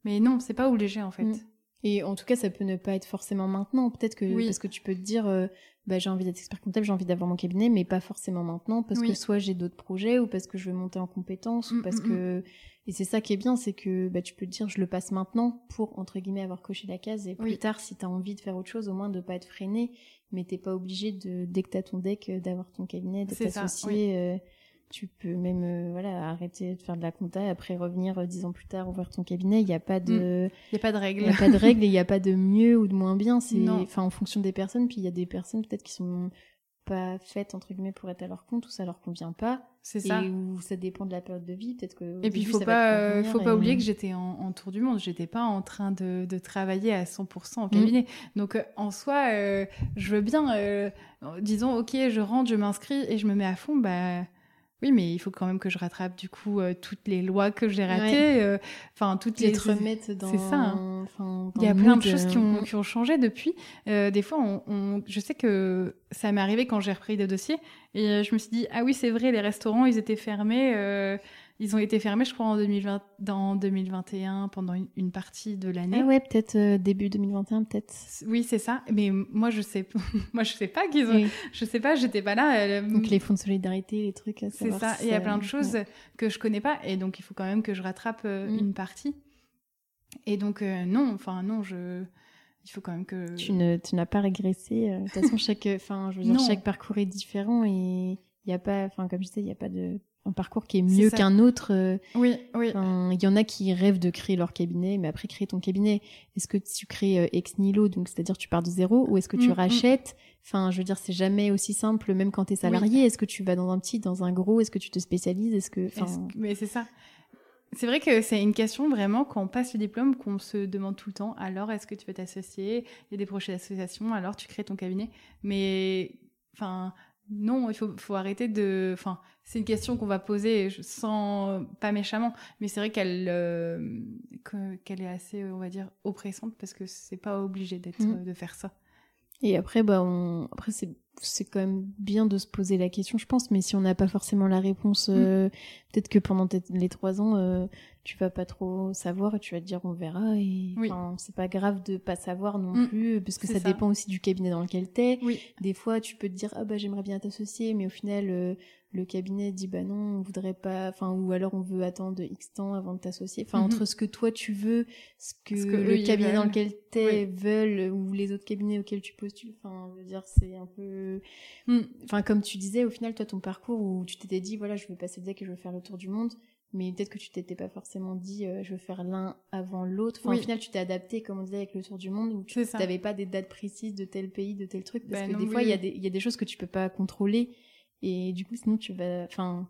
Mais non, c'est pas obligé en fait. Mm. Et en tout cas, ça peut ne pas être forcément maintenant. Peut-être que parce que tu peux te dire, bah, j'ai envie d'être expert comptable, j'ai envie d'avoir mon cabinet, mais pas forcément maintenant parce que soit j'ai d'autres projets ou parce que je veux monter en compétences ou mm, parce mm, que et c'est ça qui est bien, c'est que bah, tu peux te dire je le passe maintenant pour entre guillemets avoir coché la case et plus tard si tu as envie de faire autre chose, au moins de pas être freiné mais t'es pas obligé de dès que t'as ton deck euh, d'avoir ton cabinet, de t'associer. Euh, tu peux même euh, voilà arrêter de faire de la compta et après revenir dix ans plus tard ouvrir ton cabinet. Il n'y a pas de, mm. il y a pas de règles. Il y a pas de règles et il n'y a pas de mieux ou de moins bien. C'est enfin en fonction des personnes. Puis il y a des personnes peut-être qui sont pas faites entre guillemets pour être à leur compte ou ça leur convient pas. C'est ça. Ou ça dépend de la période de vie, peut-être que. Et puis il faut pas, faut pas oublier que j'étais en, tour du monde. J'étais pas en train de, de, travailler à 100% en cabinet. Mm. Donc euh, en soi, euh, je veux bien, euh, disons, ok, je rentre, je m'inscris et je me mets à fond. Bah oui, mais il faut quand même que je rattrape du coup euh, toutes les lois que j'ai ratées, euh, enfin toutes les, les te remettre dans. C'est ça. Hein. il y a plein de choses qui ont, qui ont changé depuis. Euh, des fois, on, on, je sais que ça m'est arrivé quand j'ai repris des dossiers et je me suis dit ah oui c'est vrai les restaurants ils étaient fermés ils ont été fermés, je crois, en 2020, dans 2021, pendant une, partie de l'année. Ah ouais, peut-être euh, début 2021, peut-être. Oui, c'est ça. Mais moi, je sais, moi, je sais pas qu'ils ont. Je sais pas, j'étais pas là. Euh, donc les fonds de solidarité, les trucs. C'est ça. Il y a plein de choses que je connais pas, et donc il faut quand même que je rattrape euh, mm. une partie. Et donc non, enfin non, je. Il faut quand même que. Tu ne, tu n'as pas régressé. De toute façon, chaque, enfin, je veux dire, chaque parcours est différent et il n'y a pas, enfin, comme je disais, il n'y a pas de un parcours qui est mieux qu'un autre. Euh, oui, oui. Il y en a qui rêvent de créer leur cabinet, mais après créer ton cabinet, est-ce que tu crées euh, ex nihilo, donc c'est-à-dire tu pars de zéro, ou est-ce que tu mm, mm. rachètes? Enfin, je veux dire, c'est jamais aussi simple, même quand tu es salarié. Est-ce que tu vas dans un petit, dans un gros Est-ce que tu te spécialises Est-ce que, mais c'est ça. C'est vrai que c'est une question vraiment quand on passe le diplôme qu'on se demande tout le temps. Alors, est-ce que tu veux t'associer? Il y a des projets d'association. Alors, tu crées ton cabinet. Mais, enfin, non, il faut, faut arrêter de. Enfin, c'est une question qu'on va poser sans pas méchamment, mais c'est vrai qu'elle euh, qu'elle est assez, on va dire, oppressante parce que c'est pas obligé d'être mmh. de faire ça. Et après, bah, on... après c'est c'est quand même bien de se poser la question, je pense. Mais si on n'a pas forcément la réponse, mm. euh, peut-être que pendant les trois ans, euh, tu vas pas trop savoir et tu vas te dire on verra. Et c'est pas grave de pas savoir non mm. plus, parce que ça, dépend aussi du cabinet dans lequel t'es. Oui. Des fois, tu peux te dire ah bah j'aimerais bien t'associer, mais au final, euh, le cabinet dit bah non on voudrait pas enfin ou alors on veut attendre x temps avant de t'associer enfin mhm. entre ce que toi tu veux ce que, le cabinet dans lequel t'es veulent ou les autres cabinets auxquels tu postules enfin je veux dire c'est un peu hmm. enfin comme tu disais au final toi ton parcours où tu t'étais dit voilà je veux passer le deck et je veux faire le tour du monde mais peut-être que tu t'étais pas forcément dit euh, je veux faire l'un avant l'autre. Enfin, Au final, tu t'es adapté, comme on disait, avec le tour du monde, où tu n'avais pas des dates précises de tel pays, de tel truc, parce ben que des fois, il y, a des, y a des choses que tu peux pas contrôler. Et du coup, sinon, tu vas. Enfin.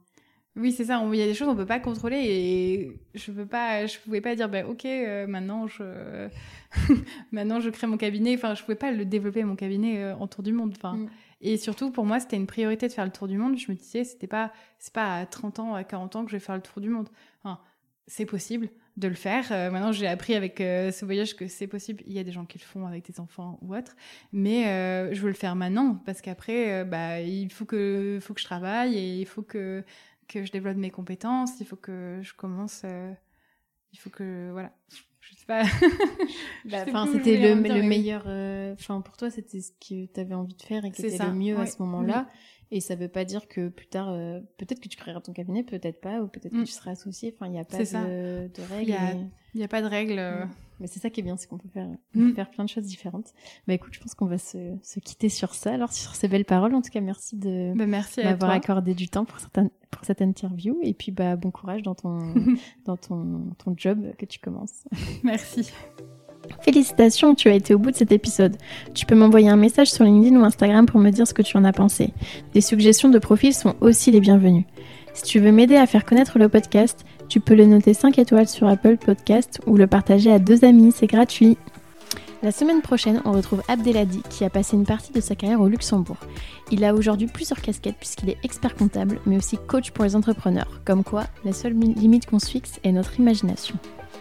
Oui, c'est ça. Il y a des choses qu'on peut pas contrôler et je veux pas, je pouvais pas dire, ben ok, euh, maintenant je, maintenant je crée mon cabinet. Enfin, je pouvais pas le développer mon cabinet euh, en tour du monde. Enfin, mm. Et surtout pour moi, c'était une priorité de faire le tour du monde. Je me disais, c'était pas, c'est pas à 30 ans, à 40 ans que je vais faire le tour du monde. Enfin, c'est possible de le faire. Euh, maintenant, j'ai appris avec euh, ce voyage que c'est possible. Il y a des gens qui le font avec des enfants ou autre, mais euh, je veux le faire maintenant parce qu'après, bah, il faut que, faut que je travaille et il faut que que je développe mes compétences. Il faut que je commence. il faut que voilà. Je sais pas. Bah, enfin, c'était le, le meilleur. Enfin, pour toi, c'était ce que tu avais envie de faire et qui était le mieux à ce moment-là. Et ça veut pas dire que plus tard, euh, peut-être que tu créeras ton cabinet, peut-être pas, ou peut-être que mm. tu seras associé. Enfin, il n'y a pas de, de, règles. Il n'y a, pas de règles. Euh. Mais c'est ça qui est bien, c'est qu'on peut faire, mm. faire plein de choses différentes. Bah écoute, je pense qu'on va se, se, quitter sur ça. Alors sur ces belles paroles, en tout cas, merci de bah, m'avoir accordé du temps pour cette, pour cette interview. Et puis bah bon courage dans ton dans ton ton job que tu commences. Merci. Félicitations, tu as été au bout de cet épisode. Tu peux m'envoyer un message sur LinkedIn ou Instagram pour me dire ce que tu en as pensé. Des suggestions de profils sont aussi les bienvenues. Si tu veux m'aider à faire connaître le podcast, tu peux le noter 5 étoiles sur Apple Podcast ou le partager à deux amis, c'est gratuit. La semaine prochaine, on retrouve Abdelhadi qui a passé une partie de sa carrière au Luxembourg. Il a aujourd'hui plusieurs casquettes puisqu'il est expert comptable mais aussi coach pour les entrepreneurs. Comme quoi, la seule limite qu'on se fixe est notre imagination.